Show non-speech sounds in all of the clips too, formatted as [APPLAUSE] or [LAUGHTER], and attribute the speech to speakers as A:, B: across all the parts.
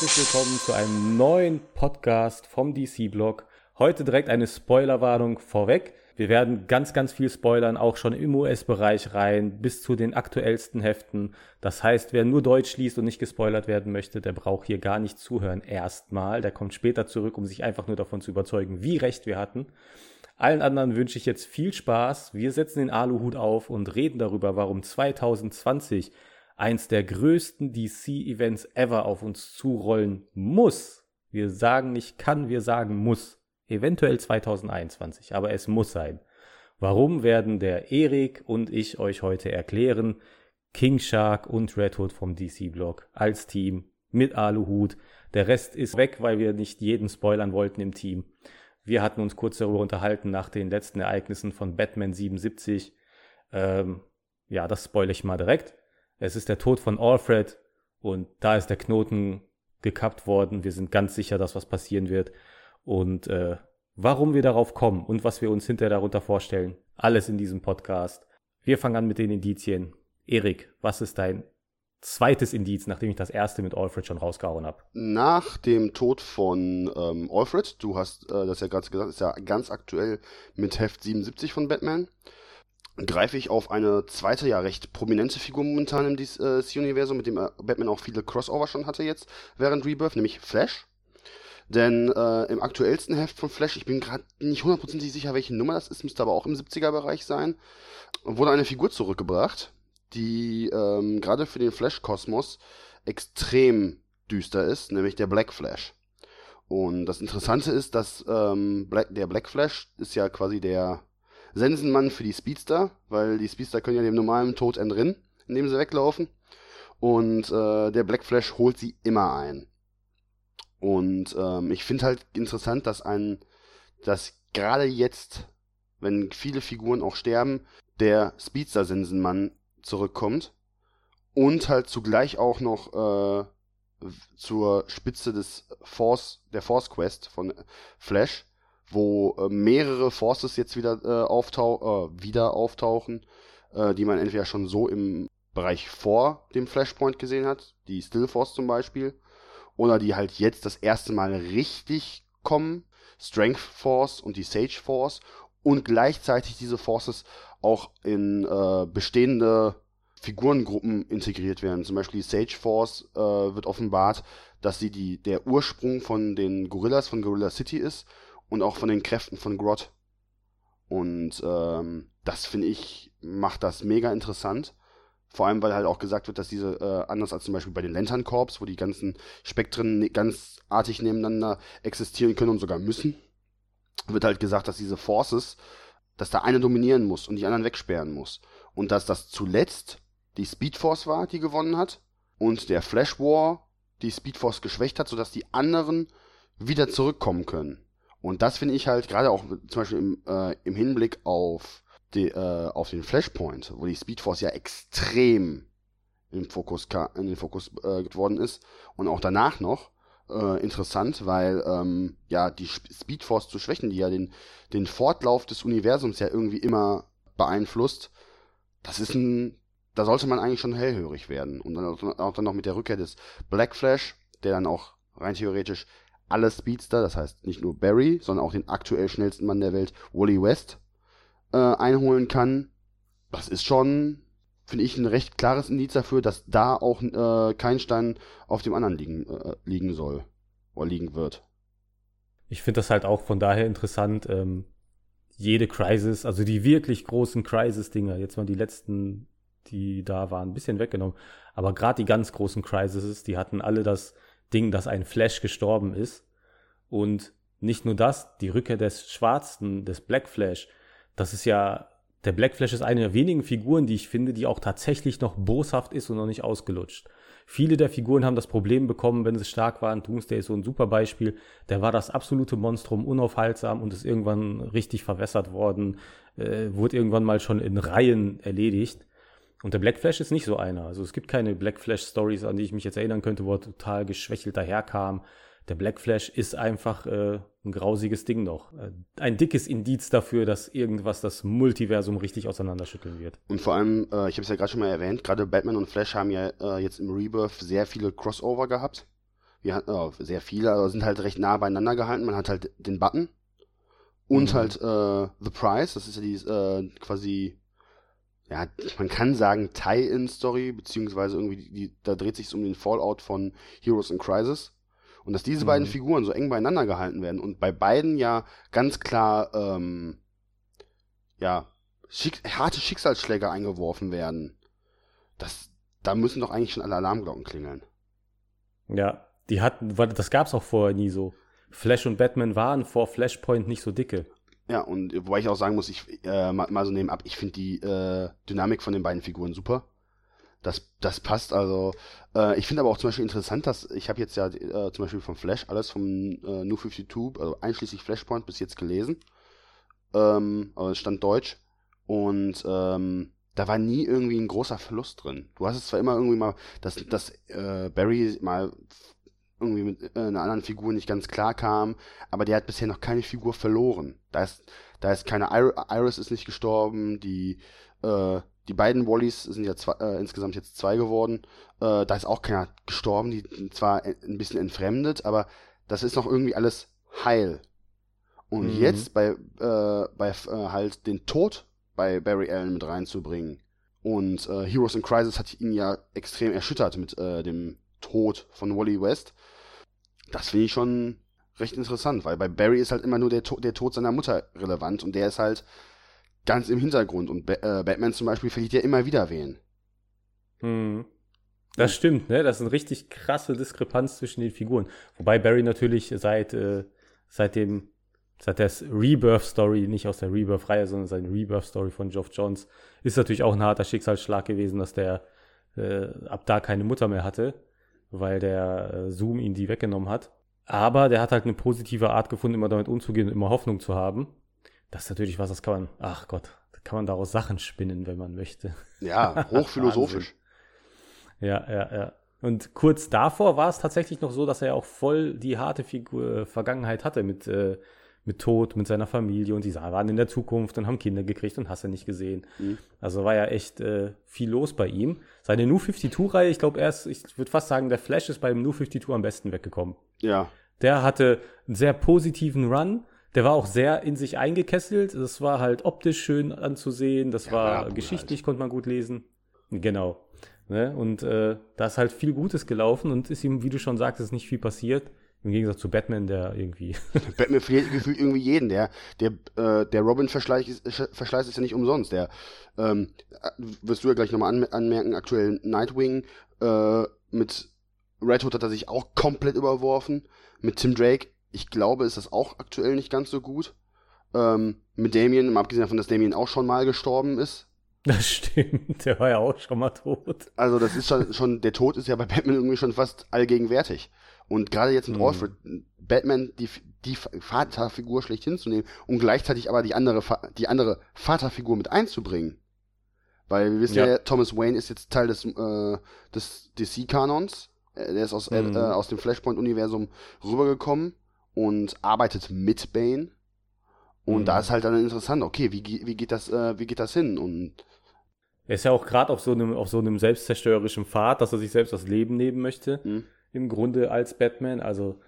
A: Herzlich willkommen zu einem neuen Podcast vom DC-Blog. Heute direkt eine Spoilerwarnung vorweg. Wir werden ganz, ganz viel spoilern, auch schon im US-Bereich rein, bis zu den aktuellsten Heften. Das heißt, wer nur Deutsch liest und nicht gespoilert werden möchte, der braucht hier gar nicht zuhören erstmal. Der kommt später zurück, um sich einfach nur davon zu überzeugen, wie recht wir hatten. Allen anderen wünsche ich jetzt viel Spaß. Wir setzen den Aluhut auf und reden darüber, warum 2020 eins der größten DC-Events ever auf uns zurollen muss. Wir sagen nicht kann, wir sagen muss. Eventuell 2021, aber es muss sein. Warum werden der Erik und ich euch heute erklären? King Shark und Red Hood vom DC-Blog als Team mit Aluhut. Der Rest ist weg, weil wir nicht jeden spoilern wollten im Team. Wir hatten uns kurz darüber unterhalten nach den letzten Ereignissen von Batman 77. Ähm, ja, das spoile ich mal direkt. Es ist der Tod von Alfred und da ist der Knoten gekappt worden. Wir sind ganz sicher, dass was passieren wird. Und äh, warum wir darauf kommen und was wir uns hinterher darunter vorstellen, alles in diesem Podcast. Wir fangen an mit den Indizien. Erik, was ist dein zweites Indiz, nachdem ich das erste mit Alfred schon rausgehauen habe?
B: Nach dem Tod von ähm, Alfred, du hast äh, das ja gerade gesagt, ist ja ganz aktuell mit Heft 77 von Batman, greife ich auf eine zweite, ja recht prominente Figur momentan im DC-Universum, mit dem äh, Batman auch viele Crossover schon hatte jetzt während Rebirth, nämlich Flash. Denn äh, im aktuellsten Heft von Flash, ich bin gerade nicht hundertprozentig sicher, welche Nummer das ist, müsste aber auch im 70er-Bereich sein, wurde eine Figur zurückgebracht, die ähm, gerade für den Flash-Kosmos extrem düster ist, nämlich der Black Flash. Und das Interessante ist, dass ähm, Black, der Black Flash ist ja quasi der Sensenmann für die Speedster, weil die Speedster können ja dem normalen Tod entrinnen, indem sie weglaufen. Und äh, der Black Flash holt sie immer ein. Und ähm, ich finde halt interessant, dass ein, dass gerade jetzt, wenn viele Figuren auch sterben, der Speedster-Sensenmann zurückkommt und halt zugleich auch noch äh, zur Spitze des Force, der Force Quest von Flash, wo äh, mehrere Forces jetzt wieder, äh, auftau äh, wieder auftauchen, äh, die man entweder schon so im Bereich vor dem Flashpoint gesehen hat, die Still Force zum Beispiel, oder die halt jetzt das erste Mal richtig kommen, Strength Force und die Sage Force und gleichzeitig diese Forces auch in äh, bestehende Figurengruppen integriert werden. Zum Beispiel die Sage Force äh, wird offenbart, dass sie die, der Ursprung von den Gorillas von Gorilla City ist und auch von den Kräften von Grot. Und ähm, das finde ich, macht das mega interessant. Vor allem, weil halt auch gesagt wird, dass diese, äh, anders als zum Beispiel bei den Lantern Corps, wo die ganzen Spektren ne, ganzartig nebeneinander existieren können und sogar müssen, wird halt gesagt, dass diese Forces, dass da eine dominieren muss und die anderen wegsperren muss. Und dass das zuletzt die Speed Force war, die gewonnen hat, und der Flash War die Speed Force geschwächt hat, sodass die anderen wieder zurückkommen können. Und das finde ich halt gerade auch zum Beispiel im, äh, im Hinblick auf die, äh, auf den Flashpoint, wo die Speedforce ja extrem im Fokus in den Fokus äh, geworden ist. Und auch danach noch äh, interessant, weil ähm, ja die Speedforce zu schwächen, die ja den den Fortlauf des Universums ja irgendwie immer beeinflusst, das ist ein da sollte man eigentlich schon hellhörig werden. Und dann auch dann noch mit der Rückkehr des Black Flash, der dann auch rein theoretisch alle Speedster, das heißt nicht nur Barry, sondern auch den aktuell schnellsten Mann der Welt, Wally West, äh, einholen kann, das ist schon, finde ich, ein recht klares Indiz dafür, dass da auch äh, kein Stein auf dem anderen liegen, äh, liegen soll oder liegen wird.
A: Ich finde das halt auch von daher interessant, ähm, jede Crisis, also die wirklich großen Crisis-Dinger, jetzt mal die letzten, die da waren, ein bisschen weggenommen, aber gerade die ganz großen Crises, die hatten alle das Ding, dass ein Flash gestorben ist und nicht nur das, die Rückkehr des Schwarzen, des Black Flash, das ist ja, der Black Flash ist eine der wenigen Figuren, die ich finde, die auch tatsächlich noch boshaft ist und noch nicht ausgelutscht. Viele der Figuren haben das Problem bekommen, wenn sie stark waren. Doomsday ist so ein super Beispiel. Der war das absolute Monstrum, unaufhaltsam und ist irgendwann richtig verwässert worden, äh, wurde irgendwann mal schon in Reihen erledigt. Und der Black Flash ist nicht so einer. Also es gibt keine Black Flash Stories, an die ich mich jetzt erinnern könnte, wo er total geschwächelt daherkam. Der Black Flash ist einfach äh, ein grausiges Ding noch. Äh, ein dickes Indiz dafür, dass irgendwas das Multiversum richtig auseinanderschütteln wird.
B: Und vor allem, äh, ich habe es ja gerade schon mal erwähnt, gerade Batman und Flash haben ja äh, jetzt im Rebirth sehr viele Crossover gehabt. Wir hatten äh, sehr viele, aber sind halt recht nah beieinander gehalten. Man hat halt den Button und mhm. halt äh, The Price, das ist ja die quasi ja, man kann sagen Tie-In-Story, beziehungsweise irgendwie, die, da dreht sich um den Fallout von Heroes in Crisis. Und dass diese mhm. beiden Figuren so eng beieinander gehalten werden und bei beiden ja ganz klar, ähm, ja, schick, harte Schicksalsschläge eingeworfen werden, das, da müssen doch eigentlich schon alle Alarmglocken klingeln.
A: Ja, die hatten, das gab's auch vorher nie so. Flash und Batman waren vor Flashpoint nicht so dicke.
B: Ja, und wobei ich auch sagen muss, ich äh, mal, mal so nebenab, ich finde die äh, Dynamik von den beiden Figuren super. Das, das passt also. Äh, ich finde aber auch zum Beispiel interessant, dass ich habe jetzt ja äh, zum Beispiel vom Flash alles vom äh, New 52, also einschließlich Flashpoint bis jetzt gelesen. Ähm, es stand Deutsch. Und ähm, da war nie irgendwie ein großer Verlust drin. Du hast es zwar immer irgendwie mal, dass, dass äh, Barry mal irgendwie mit äh, einer anderen Figur nicht ganz klar kam, aber der hat bisher noch keine Figur verloren. Da ist, da ist keine Iris ist nicht gestorben, die äh, die beiden Wallys sind ja zwei, äh, insgesamt jetzt zwei geworden. Äh, da ist auch keiner gestorben, die zwar ein bisschen entfremdet, aber das ist noch irgendwie alles heil. Und mhm. jetzt bei, äh, bei äh, halt den Tod bei Barry Allen mit reinzubringen. Und äh, Heroes in Crisis hat ihn ja extrem erschüttert mit äh, dem Tod von Wally West. Das finde ich schon recht interessant, weil bei Barry ist halt immer nur der, to der Tod seiner Mutter relevant und der ist halt ganz im Hintergrund. Und ba äh, Batman zum Beispiel verliert ja immer wieder wen.
A: Hm. Das stimmt, ne? Das ist eine richtig krasse Diskrepanz zwischen den Figuren. Wobei Barry natürlich seit, äh, seit dem, seit der Rebirth-Story, nicht aus der Rebirth-Reihe, sondern seine Rebirth-Story von Geoff Johns, ist natürlich auch ein harter Schicksalsschlag gewesen, dass der äh, ab da keine Mutter mehr hatte, weil der äh, Zoom ihn die weggenommen hat. Aber der hat halt eine positive Art gefunden, immer damit umzugehen und immer Hoffnung zu haben. Das ist natürlich was, das kann man, ach Gott, da kann man daraus Sachen spinnen, wenn man möchte.
B: Ja, [LAUGHS] hochphilosophisch.
A: ja, ja, ja. Und kurz davor war es tatsächlich noch so, dass er auch voll die harte Figur, äh, Vergangenheit hatte mit, äh, mit Tod, mit seiner Familie und die waren in der Zukunft und haben Kinder gekriegt und hast du nicht gesehen. Mhm. Also war ja echt äh, viel los bei ihm. Seine New 52-Reihe, ich glaube erst, ich würde fast sagen, der Flash ist beim New 52 am besten weggekommen.
B: Ja.
A: Der hatte einen sehr positiven Run der war auch sehr in sich eingekesselt. Das war halt optisch schön anzusehen. Das ja, war geschichtlich, halt. konnte man gut lesen. Genau. Ne? Und äh, da ist halt viel Gutes gelaufen und ist ihm, wie du schon sagtest, nicht viel passiert. Im Gegensatz zu Batman, der irgendwie. [LAUGHS]
B: Batman verliert gefühlt irgendwie jeden. Der, der, äh, der Robin-Verschleiß ist, Verschleiß ist ja nicht umsonst. Der, ähm, wirst du ja gleich nochmal an, anmerken, aktuell Nightwing äh, mit Red Hood hat er sich auch komplett überworfen. Mit Tim Drake ich glaube, ist das auch aktuell nicht ganz so gut. Ähm, mit Damien, mal abgesehen davon, dass Damien auch schon mal gestorben ist.
A: Das stimmt, der war ja auch schon mal tot.
B: Also das ist schon, schon der Tod ist ja bei Batman irgendwie schon fast allgegenwärtig. Und gerade jetzt mit mhm. Alfred, Batman die, die Vaterfigur schlecht hinzunehmen und gleichzeitig aber die andere, die andere Vaterfigur mit einzubringen. Weil wir wissen ja, ja Thomas Wayne ist jetzt Teil des, äh, des DC-Kanons. Äh, der ist aus, äh, mhm. äh, aus dem Flashpoint-Universum rübergekommen und arbeitet mit Bane. Und mhm. da ist halt dann interessant, okay, wie, wie geht das, äh, wie geht das hin? Und
A: er ist ja auch gerade auf so einem, auf so einem selbstzerstörerischen Pfad, dass er sich selbst das Leben nehmen möchte. Mhm. Im Grunde als Batman. Also,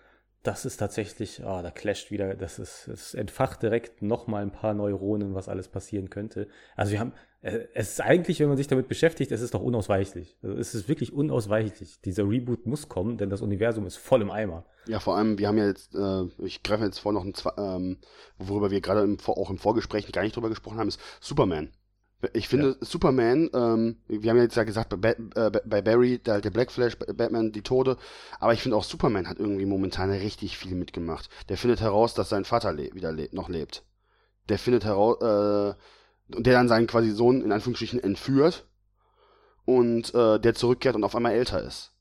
A: das ist tatsächlich, ah, da clasht wieder, das ist, es entfacht direkt nochmal ein paar Neuronen, was alles passieren könnte. Also, wir haben, äh, es ist eigentlich, wenn man sich damit beschäftigt, es ist doch unausweichlich. Also es ist wirklich unausweichlich. Dieser Reboot muss kommen, denn das Universum ist voll im Eimer.
B: Ja, vor allem, wir haben ja jetzt, äh, ich greife jetzt vor noch ein, ähm, worüber wir gerade auch im Vorgespräch gar nicht drüber gesprochen haben, ist Superman. Ich finde, ja. Superman, ähm, wir haben ja jetzt ja gesagt, bei, äh, bei Barry, der, der Black Flash, Batman, die Tode, aber ich finde auch Superman hat irgendwie momentan richtig viel mitgemacht. Der findet heraus, dass sein Vater le wieder le noch lebt. Der findet heraus, äh, der dann seinen quasi Sohn in Anführungsstrichen entführt und äh, der zurückkehrt und auf einmal älter ist.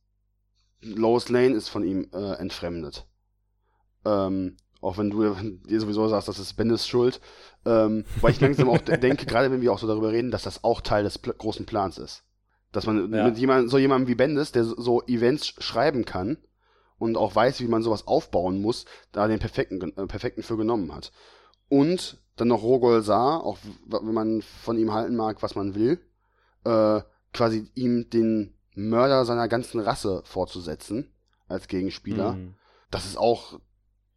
B: Lois Lane ist von ihm äh, entfremdet. Ähm, auch wenn du dir sowieso sagst, das ist Bendis Schuld. Ähm, weil ich langsam auch denke, gerade wenn wir auch so darüber reden, dass das auch Teil des pl großen Plans ist. Dass man ja. mit jemand, so jemandem wie Bendis, der so Events schreiben kann und auch weiß, wie man sowas aufbauen muss, da den perfekten, äh, perfekten für genommen hat. Und dann noch Rogol Saar, auch wenn man von ihm halten mag, was man will, äh, quasi ihm den Mörder seiner ganzen Rasse vorzusetzen als Gegenspieler. Mhm. Das ist auch,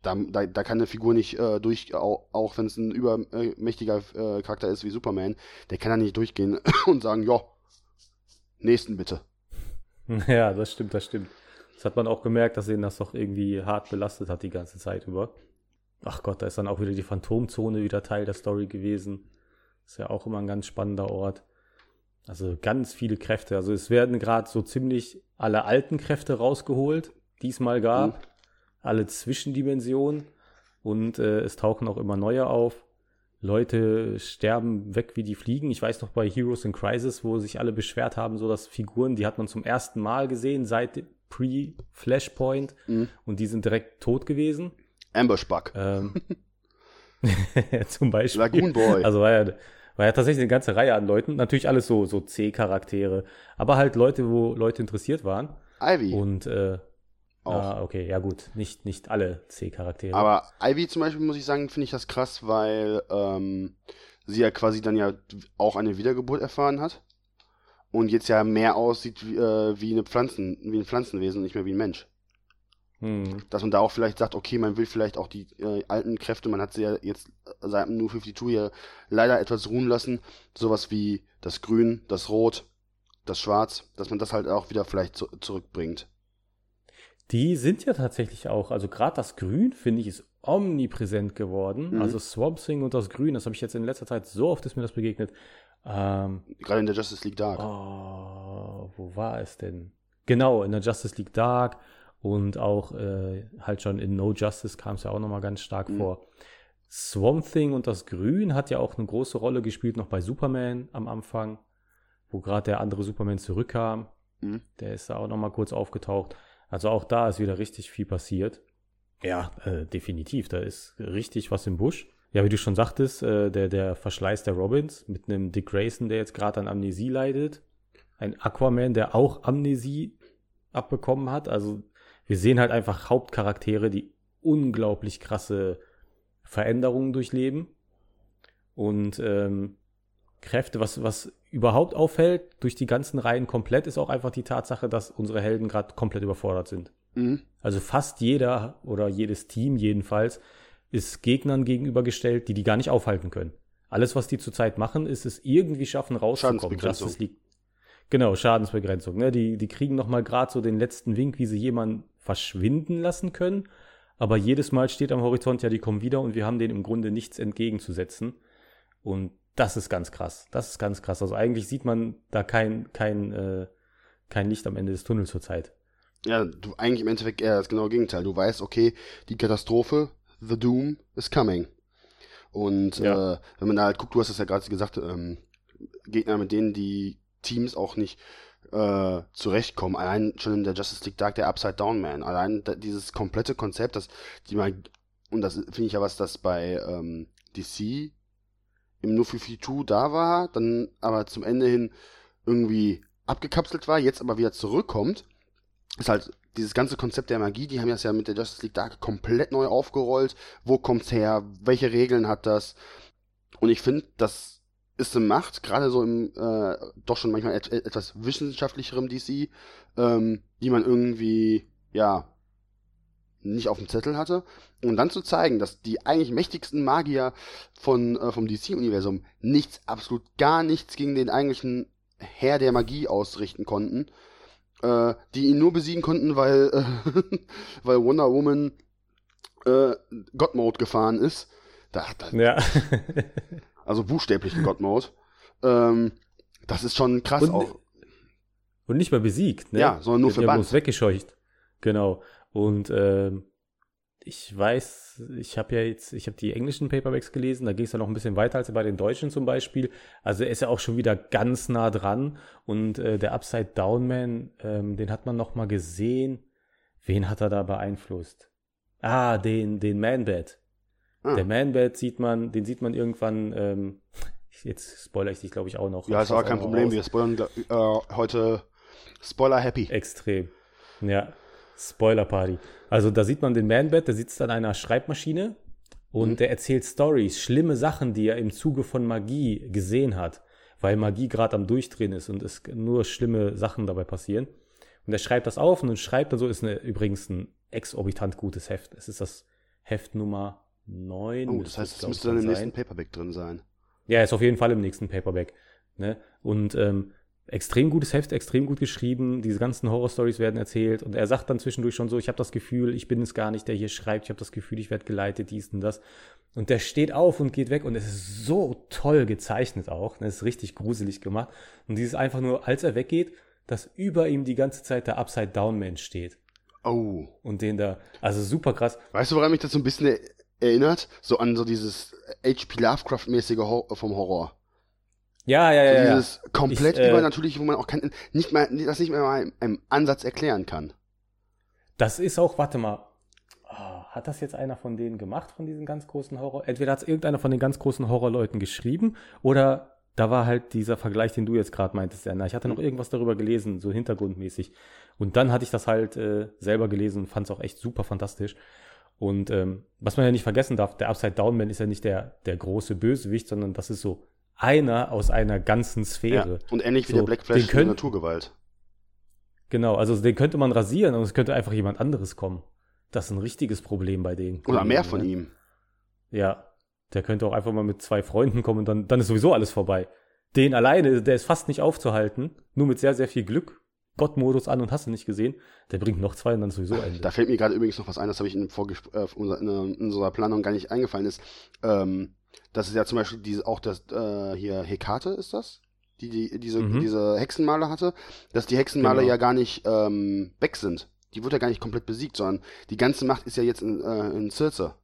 B: da, da, da kann eine Figur nicht äh, durch, auch, auch wenn es ein übermächtiger äh, Charakter ist wie Superman, der kann da nicht durchgehen [LAUGHS] und sagen, ja, nächsten bitte. [LAUGHS]
A: Ja, das stimmt, das stimmt. Das hat man auch gemerkt, dass ihn das doch irgendwie hart belastet hat die ganze Zeit über. Ach Gott, da ist dann auch wieder die Phantomzone wieder Teil der Story gewesen. Ist ja auch immer ein ganz spannender Ort. Also ganz viele Kräfte. Also es werden gerade so ziemlich alle alten Kräfte rausgeholt, die es mal gab. Mhm. Alle Zwischendimensionen. Und äh, es tauchen auch immer neue auf. Leute sterben weg wie die Fliegen. Ich weiß noch bei Heroes in Crisis, wo sich alle beschwert haben, so dass Figuren, die hat man zum ersten Mal gesehen seit Pre-Flashpoint mhm. und die sind direkt tot gewesen.
B: Ambush Bug.
A: Ähm, [LAUGHS] [LAUGHS] zum Beispiel.
B: Lagoon Boy.
A: Also war ja, war ja tatsächlich eine ganze Reihe an Leuten. Natürlich alles so, so C-Charaktere. Aber halt Leute, wo Leute interessiert waren.
B: Ivy.
A: Und, äh, auch. Ah, okay, ja gut, nicht, nicht alle C-Charaktere.
B: Aber Ivy zum Beispiel, muss ich sagen, finde ich das krass, weil ähm, sie ja quasi dann ja auch eine Wiedergeburt erfahren hat und jetzt ja mehr aussieht wie, äh, wie, eine Pflanzen, wie ein Pflanzenwesen und nicht mehr wie ein Mensch. Hm. Dass man da auch vielleicht sagt, okay, man will vielleicht auch die äh, alten Kräfte, man hat sie ja jetzt seit New 52 ja leider etwas ruhen lassen, sowas wie das Grün, das Rot, das Schwarz, dass man das halt auch wieder vielleicht zu zurückbringt.
A: Die sind ja tatsächlich auch, also gerade das Grün, finde ich, ist omnipräsent geworden. Mhm. Also Swamp Thing und das Grün, das habe ich jetzt in letzter Zeit so oft ist mir das begegnet. Ähm,
B: gerade in der Justice League Dark.
A: Oh, wo war es denn? Genau, in der Justice League Dark und auch äh, halt schon in No Justice kam es ja auch nochmal ganz stark mhm. vor. Swamp Thing und das Grün hat ja auch eine große Rolle gespielt, noch bei Superman am Anfang, wo gerade der andere Superman zurückkam. Mhm. Der ist da auch nochmal kurz aufgetaucht. Also auch da ist wieder richtig viel passiert. Ja, äh, definitiv. Da ist richtig was im Busch. Ja, wie du schon sagtest, äh, der, der Verschleiß der Robins mit einem Dick Grayson, der jetzt gerade an Amnesie leidet. Ein Aquaman, der auch Amnesie abbekommen hat. Also wir sehen halt einfach Hauptcharaktere, die unglaublich krasse Veränderungen durchleben. Und ähm, Kräfte, was, was überhaupt auffällt, durch die ganzen Reihen komplett, ist auch einfach die Tatsache, dass unsere Helden gerade komplett überfordert sind. Mhm. Also fast jeder oder jedes Team jedenfalls ist Gegnern gegenübergestellt, die die gar nicht aufhalten können. Alles, was die zurzeit machen, ist es irgendwie schaffen, rauszukommen. Justice League. Genau, Schadensbegrenzung. Ne? Die, die kriegen noch mal gerade so den letzten Wink, wie sie jemanden verschwinden lassen können. Aber jedes Mal steht am Horizont, ja, die kommen wieder und wir haben denen im Grunde nichts entgegenzusetzen. Und das ist ganz krass. Das ist ganz krass. Also eigentlich sieht man da kein, kein, äh, kein Licht am Ende des Tunnels zurzeit.
B: Ja, du eigentlich im Endeffekt eher das genaue Gegenteil. Du weißt, okay, die Katastrophe, the doom is coming. Und ja. äh, wenn man da halt guckt, du hast es ja gerade gesagt, ähm, Gegner, mit denen die Teams auch nicht äh, zurechtkommen. Allein schon in der Justice League Dark der Upside Down Man. Allein da, dieses komplette Konzept, das die mal und das finde ich ja was, das bei ähm, DC im New 52 da war, dann aber zum Ende hin irgendwie abgekapselt war, jetzt aber wieder zurückkommt, ist halt dieses ganze Konzept der Magie, die haben das ja mit der Justice League Dark komplett neu aufgerollt. Wo kommt's her? Welche Regeln hat das? Und ich finde, das ist eine Macht, gerade so im äh, doch schon manchmal et etwas wissenschaftlicherem DC, ähm, die man irgendwie, ja, nicht auf dem Zettel hatte. Und dann zu zeigen, dass die eigentlich mächtigsten Magier von, äh, vom DC-Universum nichts, absolut gar nichts gegen den eigentlichen Herr der Magie ausrichten konnten, äh, die ihn nur besiegen konnten, weil, äh, [LAUGHS] weil Wonder Woman äh, God Mode gefahren ist. Da er,
A: ja. [LAUGHS]
B: also buchstäblichen God Mode. Ähm, das ist schon krass
A: und,
B: auch.
A: Und nicht mal besiegt, ne?
B: Ja, sondern nur verbannt.
A: Ja weggescheucht. Genau. Und ähm, ich weiß, ich habe ja jetzt, ich habe die englischen Paperbacks gelesen, da ging es ja noch ein bisschen weiter als bei den deutschen zum Beispiel. Also er ist ja auch schon wieder ganz nah dran. Und äh, der Upside Down Man, ähm, den hat man noch mal gesehen. Wen hat er da beeinflusst? Ah, den, den Man-Bat. Ah. Der Man-Bat sieht man, den sieht man irgendwann, ähm, jetzt spoilere ich dich, glaube ich, auch noch.
B: Ja, ist aber kein Problem, raus. wir spoilern äh, heute Spoiler happy.
A: Extrem. Ja. Spoiler Party. Also da sieht man den Man-Bat, der sitzt an einer Schreibmaschine und mhm. der erzählt Stories, schlimme Sachen, die er im Zuge von Magie gesehen hat, weil Magie gerade am Durchdrehen ist und es nur schlimme Sachen dabei passieren. Und er schreibt das auf und dann schreibt er so, ist eine, übrigens ein exorbitant gutes Heft. Es ist das Heft Nummer 9.
B: Oh, das heißt, es müsste dann im nächsten Paperback drin sein.
A: Ja, ist auf jeden Fall im nächsten Paperback. Ne? Und ähm, extrem gutes Heft, extrem gut geschrieben. Diese ganzen Horror-Stories werden erzählt. Und er sagt dann zwischendurch schon so, ich habe das Gefühl, ich bin es gar nicht, der hier schreibt. Ich habe das Gefühl, ich werde geleitet, dies und das. Und der steht auf und geht weg. Und es ist so toll gezeichnet auch. Es ist richtig gruselig gemacht. Und dieses einfach nur, als er weggeht, dass über ihm die ganze Zeit der Upside-Down-Mensch steht.
B: Oh.
A: Und den da, also super krass.
B: Weißt du, woran mich das so ein bisschen erinnert? So an so dieses H.P. Lovecraft-mäßige Hor vom Horror.
A: Ja, ja, ja.
B: So dieses ja. komplett ich, äh, übernatürliche, wo man auch kein, nicht mal, das nicht mehr mal im Ansatz erklären kann.
A: Das ist auch, warte mal, oh, hat das jetzt einer von denen gemacht, von diesen ganz großen Horror? Entweder hat es irgendeiner von den ganz großen Horrorleuten geschrieben oder da war halt dieser Vergleich, den du jetzt gerade meintest, Anna. Ich hatte noch irgendwas darüber gelesen, so hintergrundmäßig. Und dann hatte ich das halt äh, selber gelesen und fand es auch echt super fantastisch. Und ähm, was man ja nicht vergessen darf, der Upside Down Man ist ja nicht der, der große Bösewicht, sondern das ist so einer aus einer ganzen Sphäre.
B: Ja, und ähnlich wie so, der Black Flash
A: in
B: Naturgewalt.
A: Genau, also den könnte man rasieren und es könnte einfach jemand anderes kommen. Das ist ein richtiges Problem bei denen.
B: Oder mehr von ne? ihm.
A: Ja, der könnte auch einfach mal mit zwei Freunden kommen und dann, dann ist sowieso alles vorbei. Den alleine, der ist fast nicht aufzuhalten, nur mit sehr, sehr viel Glück. Gott-Modus an und hast du nicht gesehen. Der bringt noch zwei und dann sowieso Ende.
B: Da fällt mir gerade übrigens noch was ein, das habe ich in, äh, in, unserer Planung gar nicht eingefallen ist. Ähm, das ist ja zum Beispiel diese, auch das, äh, hier Hekate ist das? Die, die diese, mhm. diese Hexenmaler hatte, dass die Hexenmaler genau. ja gar nicht ähm, weg sind. Die wurde ja gar nicht komplett besiegt, sondern die ganze Macht ist ja jetzt in, äh, in Circe.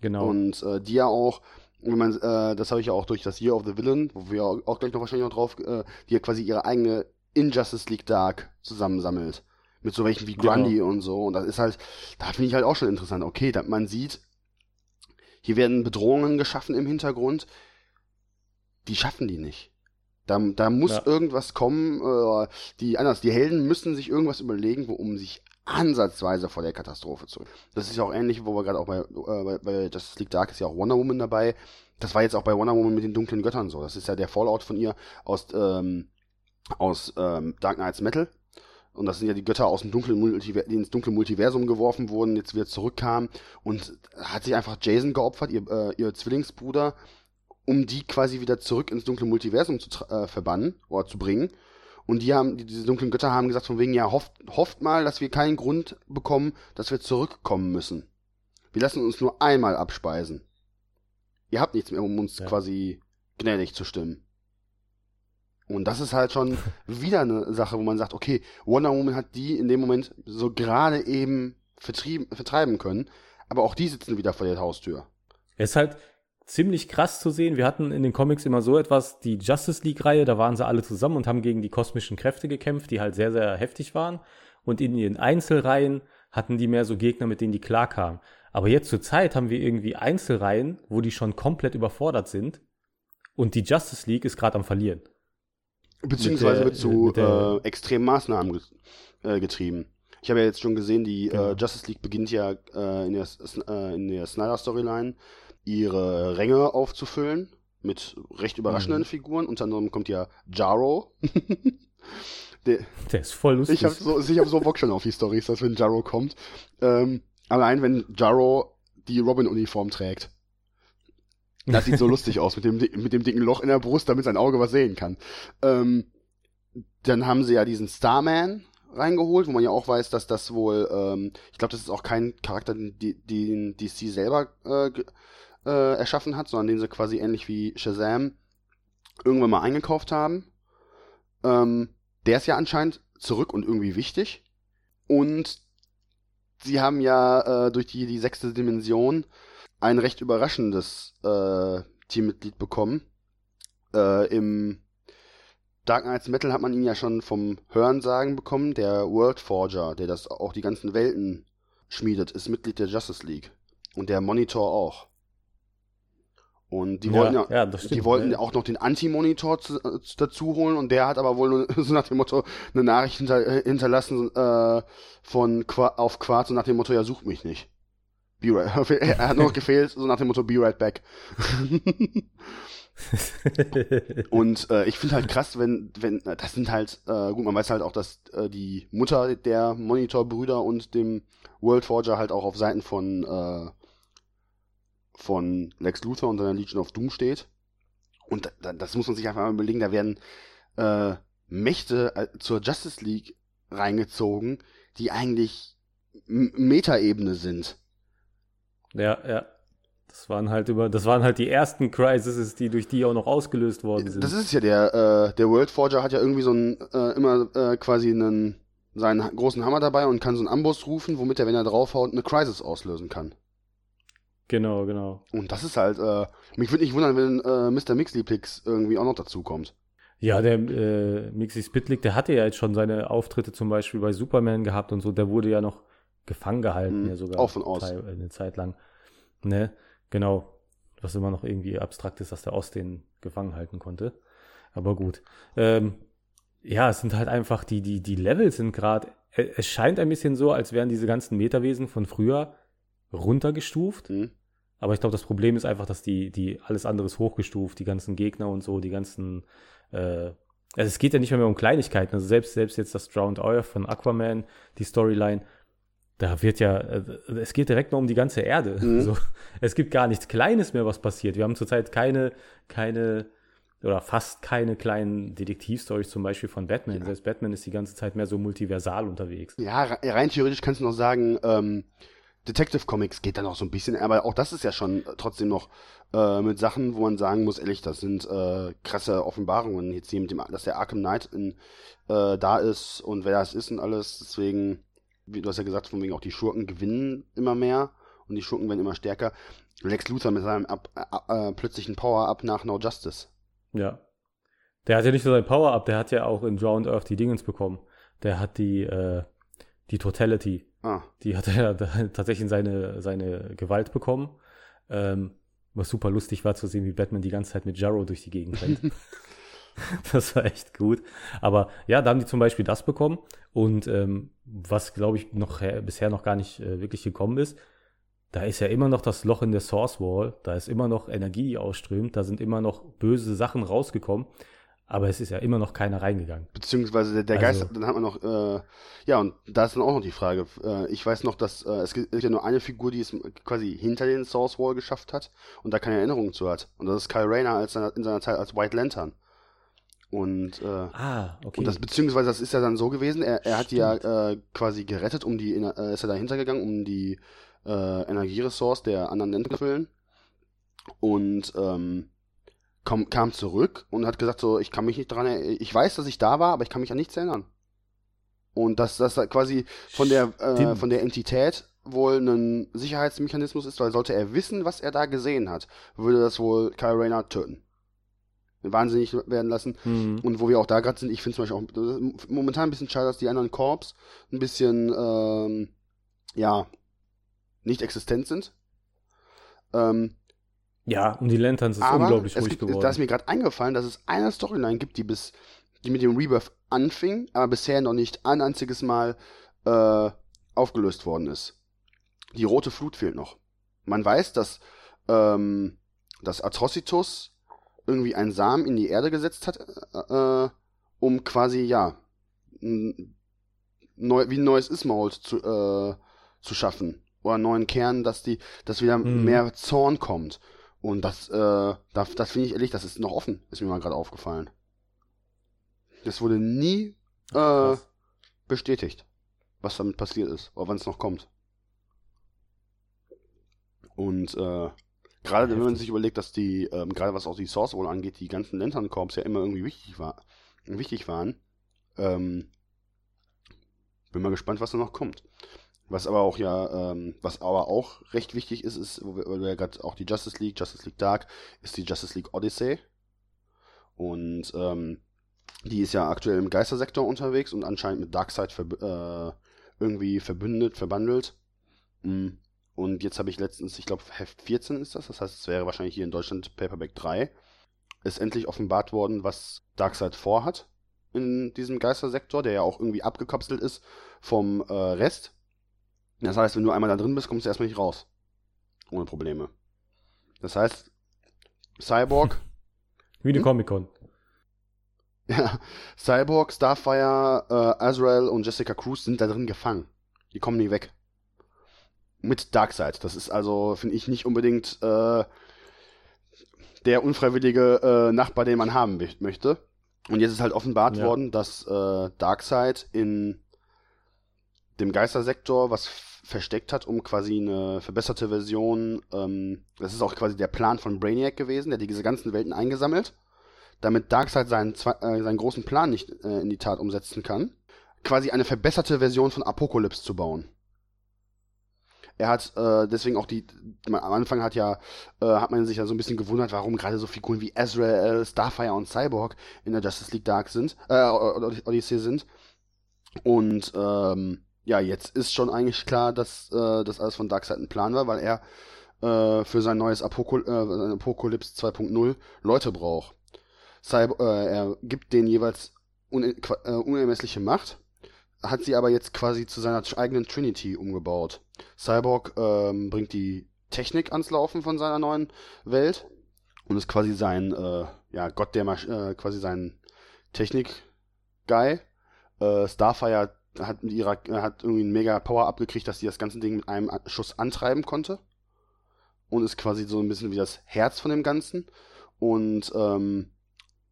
A: Genau.
B: Und äh, die ja auch, wenn man, äh, das habe ich ja auch durch das Year of the Villain, wo wir auch gleich noch wahrscheinlich noch drauf, äh, die ja quasi ihre eigene Injustice League Dark zusammensammelt. Mit so welchen wie. Grundy genau. und so. Und das ist halt, da finde ich halt auch schon interessant. Okay, da, man sieht, hier werden Bedrohungen geschaffen im Hintergrund. Die schaffen die nicht. Da, da muss ja. irgendwas kommen. Äh, die anders, die Helden müssen sich irgendwas überlegen, wo, um sich ansatzweise vor der Katastrophe zu. Das ist ja auch ähnlich, wo wir gerade auch bei, äh, bei, bei Justice League Dark ist ja auch Wonder Woman dabei. Das war jetzt auch bei Wonder Woman mit den dunklen Göttern so. Das ist ja der Fallout von ihr aus, ähm, aus ähm, Dark Knights Metal. Und das sind ja die Götter aus dem dunklen Multiver die ins dunkle Multiversum geworfen wurden, jetzt wieder zurückkamen. Und hat sich einfach Jason geopfert, ihr, äh, ihr Zwillingsbruder, um die quasi wieder zurück ins dunkle Multiversum zu äh, verbannen oder zu bringen. Und die haben, diese dunklen Götter haben gesagt, von wegen, ja, hofft, hofft mal, dass wir keinen Grund bekommen, dass wir zurückkommen müssen. Wir lassen uns nur einmal abspeisen. Ihr habt nichts mehr, um uns ja. quasi gnädig zu stimmen. Und das ist halt schon wieder eine Sache, wo man sagt, okay, Wonder Woman hat die in dem Moment so gerade eben vertreiben können, aber auch die sitzen wieder vor der Haustür.
A: Es ist halt, ziemlich krass zu sehen. Wir hatten in den Comics immer so etwas, die Justice League-Reihe, da waren sie alle zusammen und haben gegen die kosmischen Kräfte gekämpft, die halt sehr, sehr heftig waren. Und in ihren Einzelreihen hatten die mehr so Gegner, mit denen die klarkamen. Aber jetzt zur Zeit haben wir irgendwie Einzelreihen, wo die schon komplett überfordert sind. Und die Justice League ist gerade am Verlieren.
B: Beziehungsweise wird zu äh, extremen Maßnahmen äh, getrieben. Ich habe ja jetzt schon gesehen, die äh, genau. äh, Justice League beginnt ja äh, in der, äh, der Snyder-Storyline ihre Ränge aufzufüllen mit recht überraschenden mhm. Figuren. Unter anderem kommt ja Jaro. [LAUGHS]
A: der, der, ist voll lustig.
B: Ich habe so, hab so Bock schon auf die Storys, dass wenn Jaro kommt. Ähm, allein wenn Jaro die Robin-Uniform trägt. Das sieht so lustig aus mit dem, mit dem dicken Loch in der Brust, damit sein Auge was sehen kann. Ähm, dann haben sie ja diesen Starman reingeholt, wo man ja auch weiß, dass das wohl, ähm, ich glaube, das ist auch kein Charakter, den, den DC selber äh, äh, erschaffen hat, sondern den sie quasi ähnlich wie Shazam irgendwann mal eingekauft haben. Ähm, der ist ja anscheinend zurück und irgendwie wichtig. Und sie haben ja äh, durch die, die sechste Dimension ein recht überraschendes äh, Teammitglied bekommen. Äh, Im Dark Knights Metal hat man ihn ja schon vom Hörensagen bekommen. Der World Forger, der das auch die ganzen Welten schmiedet, ist Mitglied der Justice League. Und der Monitor auch. Und die wollten ja,
A: ja,
B: die wollten auch noch den Anti-Monitor äh, dazu holen und der hat aber wohl [LAUGHS] so nach dem Motto eine Nachricht hinter, äh, hinterlassen äh, von auf Quarz und nach dem Motto, ja, such mich nicht. Be right, [LAUGHS] er hat noch gefehlt, so nach dem Motto, be right back. [LAUGHS] und äh, ich finde halt krass, wenn, wenn, das sind halt, äh, gut, man weiß halt auch, dass äh, die Mutter der Monitor-Brüder und dem World Forger halt auch auf Seiten von äh, von Lex Luthor und seiner Legion of Doom steht. Und da, das muss man sich einfach mal überlegen, da werden äh, Mächte äh, zur Justice League reingezogen, die eigentlich Metaebene sind.
A: Ja, ja. Das waren halt über, das waren halt die ersten Crises, die durch die auch noch ausgelöst worden sind.
B: Das ist ja der, äh, der World Forger hat ja irgendwie so ein, äh, immer äh, quasi einen, seinen großen Hammer dabei und kann so einen Amboss rufen, womit er, wenn er draufhaut, eine Crisis auslösen kann.
A: Genau, genau.
B: Und das ist halt, äh, mich würde nicht wundern, wenn äh, Mr. Mixley-Pix irgendwie auch noch dazu kommt.
A: Ja, der äh, Mixi Spitlick, der hatte ja jetzt schon seine Auftritte zum Beispiel bei Superman gehabt und so. Der wurde ja noch gefangen gehalten, mhm, ja sogar.
B: Auch von aus.
A: Eine Zeit lang. Ne, genau. Was immer noch irgendwie abstrakt ist, dass der Ost den gefangen halten konnte. Aber gut. Ähm, ja, es sind halt einfach die, die, die Level sind gerade. Es scheint ein bisschen so, als wären diese ganzen Metawesen von früher runtergestuft. Mhm. Aber ich glaube, das Problem ist einfach, dass die, die alles andere ist hochgestuft, die ganzen Gegner und so, die ganzen, äh, also es geht ja nicht mehr, mehr um Kleinigkeiten. Also selbst, selbst jetzt das Drowned Earth von Aquaman, die Storyline, da wird ja, äh, es geht direkt nur um die ganze Erde. Mhm. [LAUGHS] Also, es gibt gar nichts Kleines mehr, was passiert. Wir haben zurzeit keine, keine, oder fast keine kleinen Detektivstories zum Beispiel von Batman. Ja. Selbst Batman ist die ganze Zeit mehr so multiversal unterwegs.
B: Ja, rein theoretisch kannst du noch sagen, ähm, Detective Comics geht dann auch so ein bisschen, aber auch das ist ja schon trotzdem noch äh, mit Sachen, wo man sagen muss, ehrlich, das sind äh, krasse Offenbarungen. Jetzt hier mit dem, dass der Arkham Knight in, äh, da ist und wer das ist und alles. Deswegen, du hast ja gesagt, von wegen auch die Schurken gewinnen immer mehr und die Schurken werden immer stärker. Lex Luthor mit seinem ab, äh, plötzlichen Power-Up nach No Justice.
A: Ja. Der hat ja nicht nur sein Power-Up, der hat ja auch in Drowned Earth die Dingens bekommen. Der hat die, äh, die Totality Ah. Die hat er [LAUGHS] tatsächlich seine, seine Gewalt bekommen. Ähm, was super lustig war zu sehen, wie Batman die ganze Zeit mit Jarrow durch die Gegend rennt. [LAUGHS] [LAUGHS] das war echt gut. Aber ja, da haben die zum Beispiel das bekommen. Und ähm, was, glaube ich, noch bisher noch gar nicht äh, wirklich gekommen ist, da ist ja immer noch das Loch in der Source Wall. Da ist immer noch Energie, die ausströmt. Da sind immer noch böse Sachen rausgekommen aber es ist ja immer noch keiner reingegangen.
B: Beziehungsweise der, der Geist, also, dann hat man noch, äh, ja, und da ist dann auch noch die Frage. Äh, ich weiß noch, dass äh, es gibt ja nur eine Figur, die es quasi hinter den Source Wall geschafft hat und da keine Erinnerungen zu hat. Und das ist Kyle Rayner als, in seiner Zeit als White Lantern. Und, äh,
A: ah, okay.
B: und das, beziehungsweise das ist ja dann so gewesen, er, er hat die ja äh, quasi gerettet, um die, äh, ist er dahinter gegangen, um die äh, Energieressource der anderen Länder zu füllen. Und, ähm, kam, kam zurück und hat gesagt so, ich kann mich nicht dran erinnern, ich weiß, dass ich da war, aber ich kann mich an nichts erinnern. Und dass das quasi von der, äh, von der Entität wohl ein Sicherheitsmechanismus ist, weil sollte er wissen, was er da gesehen hat, würde das wohl Kyle Rayner töten. Wahnsinnig werden lassen. Mhm. Und wo wir auch da gerade sind, ich finde zum Beispiel auch momentan ein bisschen schade, dass die anderen Korps ein bisschen, ähm, ja, nicht existent sind. Ähm,
A: ja, und die Lanterns ist unglaublich ruhig
B: gibt,
A: geworden.
B: Da ist mir gerade eingefallen, dass es eine Storyline gibt, die bis die mit dem Rebirth anfing, aber bisher noch nicht ein einziges Mal äh, aufgelöst worden ist. Die rote Flut fehlt noch. Man weiß, dass, ähm, dass Atrocitus irgendwie einen Samen in die Erde gesetzt hat, äh, um quasi, ja, neu, wie ein neues Ismold zu, äh, zu schaffen. Oder einen neuen Kern, dass die, dass wieder hm. mehr Zorn kommt. Und das, äh, das, das finde ich ehrlich, das ist noch offen, ist mir mal gerade aufgefallen. Das wurde nie äh, bestätigt, was damit passiert ist, oder wann es noch kommt. Und äh, gerade wenn man sich überlegt, dass die, ähm, gerade was auch die Source Wall angeht, die ganzen Lantern Corps ja immer irgendwie wichtig, war, wichtig waren, ähm, bin mal gespannt, was da noch kommt. Was aber auch ja, ähm, was aber auch recht wichtig ist, ist, weil wir ja gerade auch die Justice League, Justice League Dark, ist die Justice League Odyssey. Und ähm, die ist ja aktuell im Geistersektor unterwegs und anscheinend mit Darkseid verb äh, irgendwie verbündet, verbandelt. Mm. Und jetzt habe ich letztens, ich glaube, Heft 14 ist das, das heißt, es wäre wahrscheinlich hier in Deutschland Paperback 3, ist endlich offenbart worden, was Darkseid vorhat in diesem Geistersektor, der ja auch irgendwie abgekapselt ist vom äh, Rest. Das heißt, wenn du einmal da drin bist, kommst du erstmal nicht raus. Ohne Probleme. Das heißt, Cyborg. [LAUGHS]
A: Wie eine hm? Comic-Con. [LAUGHS]
B: Ja, Cyborg, Starfire, äh, Azrael und Jessica Cruz sind da drin gefangen. Die kommen nie weg. Mit Darkseid. Das ist also, finde ich, nicht unbedingt äh, der unfreiwillige äh, Nachbar, den man haben möchte. Und jetzt ist halt offenbart ja. worden, dass äh, Darkseid in dem Geistersektor was versteckt hat, um quasi eine verbesserte Version, ähm, das ist auch quasi der Plan von Brainiac gewesen, der diese ganzen Welten eingesammelt, damit Darkseid seinen, äh, seinen großen Plan nicht äh, in die Tat umsetzen kann, quasi eine verbesserte Version von Apocalypse zu bauen. Er hat äh, deswegen auch die, am Anfang hat ja, äh, hat man sich ja so ein bisschen gewundert, warum gerade so Figuren wie Azrael, Starfire und Cyborg in der Justice League Dark sind, äh, Odyssey sind. Und ähm, ja, jetzt ist schon eigentlich klar, dass äh, das alles von Darkseid ein Plan war, weil er äh, für sein neues Apokol äh, Apocalypse 2.0 Leute braucht. Cyber äh, er gibt denen jeweils un äh, unermessliche Macht hat sie aber jetzt quasi zu seiner eigenen Trinity umgebaut. Cyborg ähm, bringt die Technik ans Laufen von seiner neuen Welt und ist quasi sein, äh, ja, Gott der Masch äh, quasi sein Technik-Guy. Äh, Starfire hat mit ihrer, hat irgendwie einen mega Power abgekriegt, dass sie das ganze Ding mit einem Schuss antreiben konnte. Und ist quasi so ein bisschen wie das Herz von dem Ganzen. Und ähm,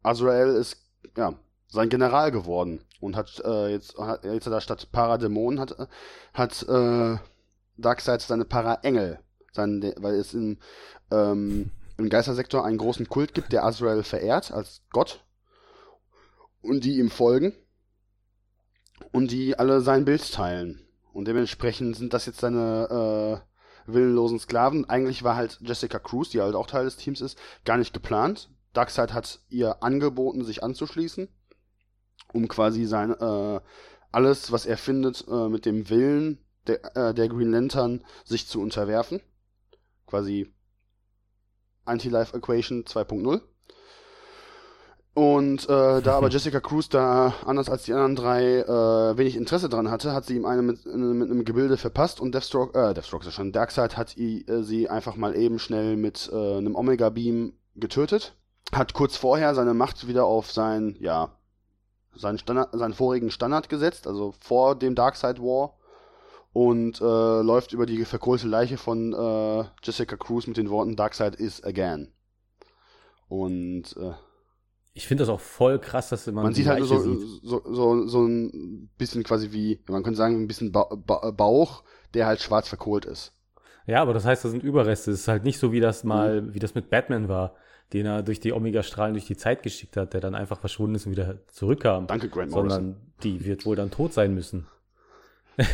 B: Azrael ist, ja, sein General geworden und hat äh, jetzt, hat, jetzt hat er statt Paradämonen hat, hat äh, Darkseid seine Para-Engel, sein, weil es im, ähm, im Geistersektor einen großen Kult gibt, der Azrael verehrt als Gott und die ihm folgen und die alle sein Bild teilen. Und dementsprechend sind das jetzt seine äh, willenlosen Sklaven. Eigentlich war halt Jessica Cruz, die halt auch Teil des Teams ist, gar nicht geplant. Darkseid hat ihr angeboten, sich anzuschließen um quasi sein äh, alles, was er findet, äh, mit dem Willen der, äh, der Green Lantern sich zu unterwerfen. Quasi Anti-Life Equation 2.0. Und äh, da aber [LAUGHS] Jessica Cruz da anders als die anderen drei äh, wenig Interesse dran hatte, hat sie ihm eine mit, mit einem Gebilde verpasst und Deathstroke, äh, Deathstroke ist ja schon, Darkseid hat i, äh, sie einfach mal eben schnell mit äh, einem Omega Beam getötet. Hat kurz vorher seine Macht wieder auf sein, ja, seinen, Standard, seinen vorigen Standard gesetzt, also vor dem Darkseid War und äh, läuft über die verkohlte Leiche von äh, Jessica Cruz mit den Worten Darkseid is again. Und äh,
A: ich finde das auch voll krass, dass man,
B: man sieht halt so, so, so, so ein bisschen quasi wie, man könnte sagen, ein bisschen ba ba Bauch, der halt schwarz verkohlt ist.
A: Ja, aber das heißt, das sind Überreste. Es ist halt nicht so, wie das mal, mhm. wie das mit Batman war den er durch die Omega-Strahlen durch die Zeit geschickt hat, der dann einfach verschwunden ist und wieder zurückkam.
B: Danke, Grant
A: Morrison. Sondern die wird wohl dann tot sein müssen. [LAUGHS]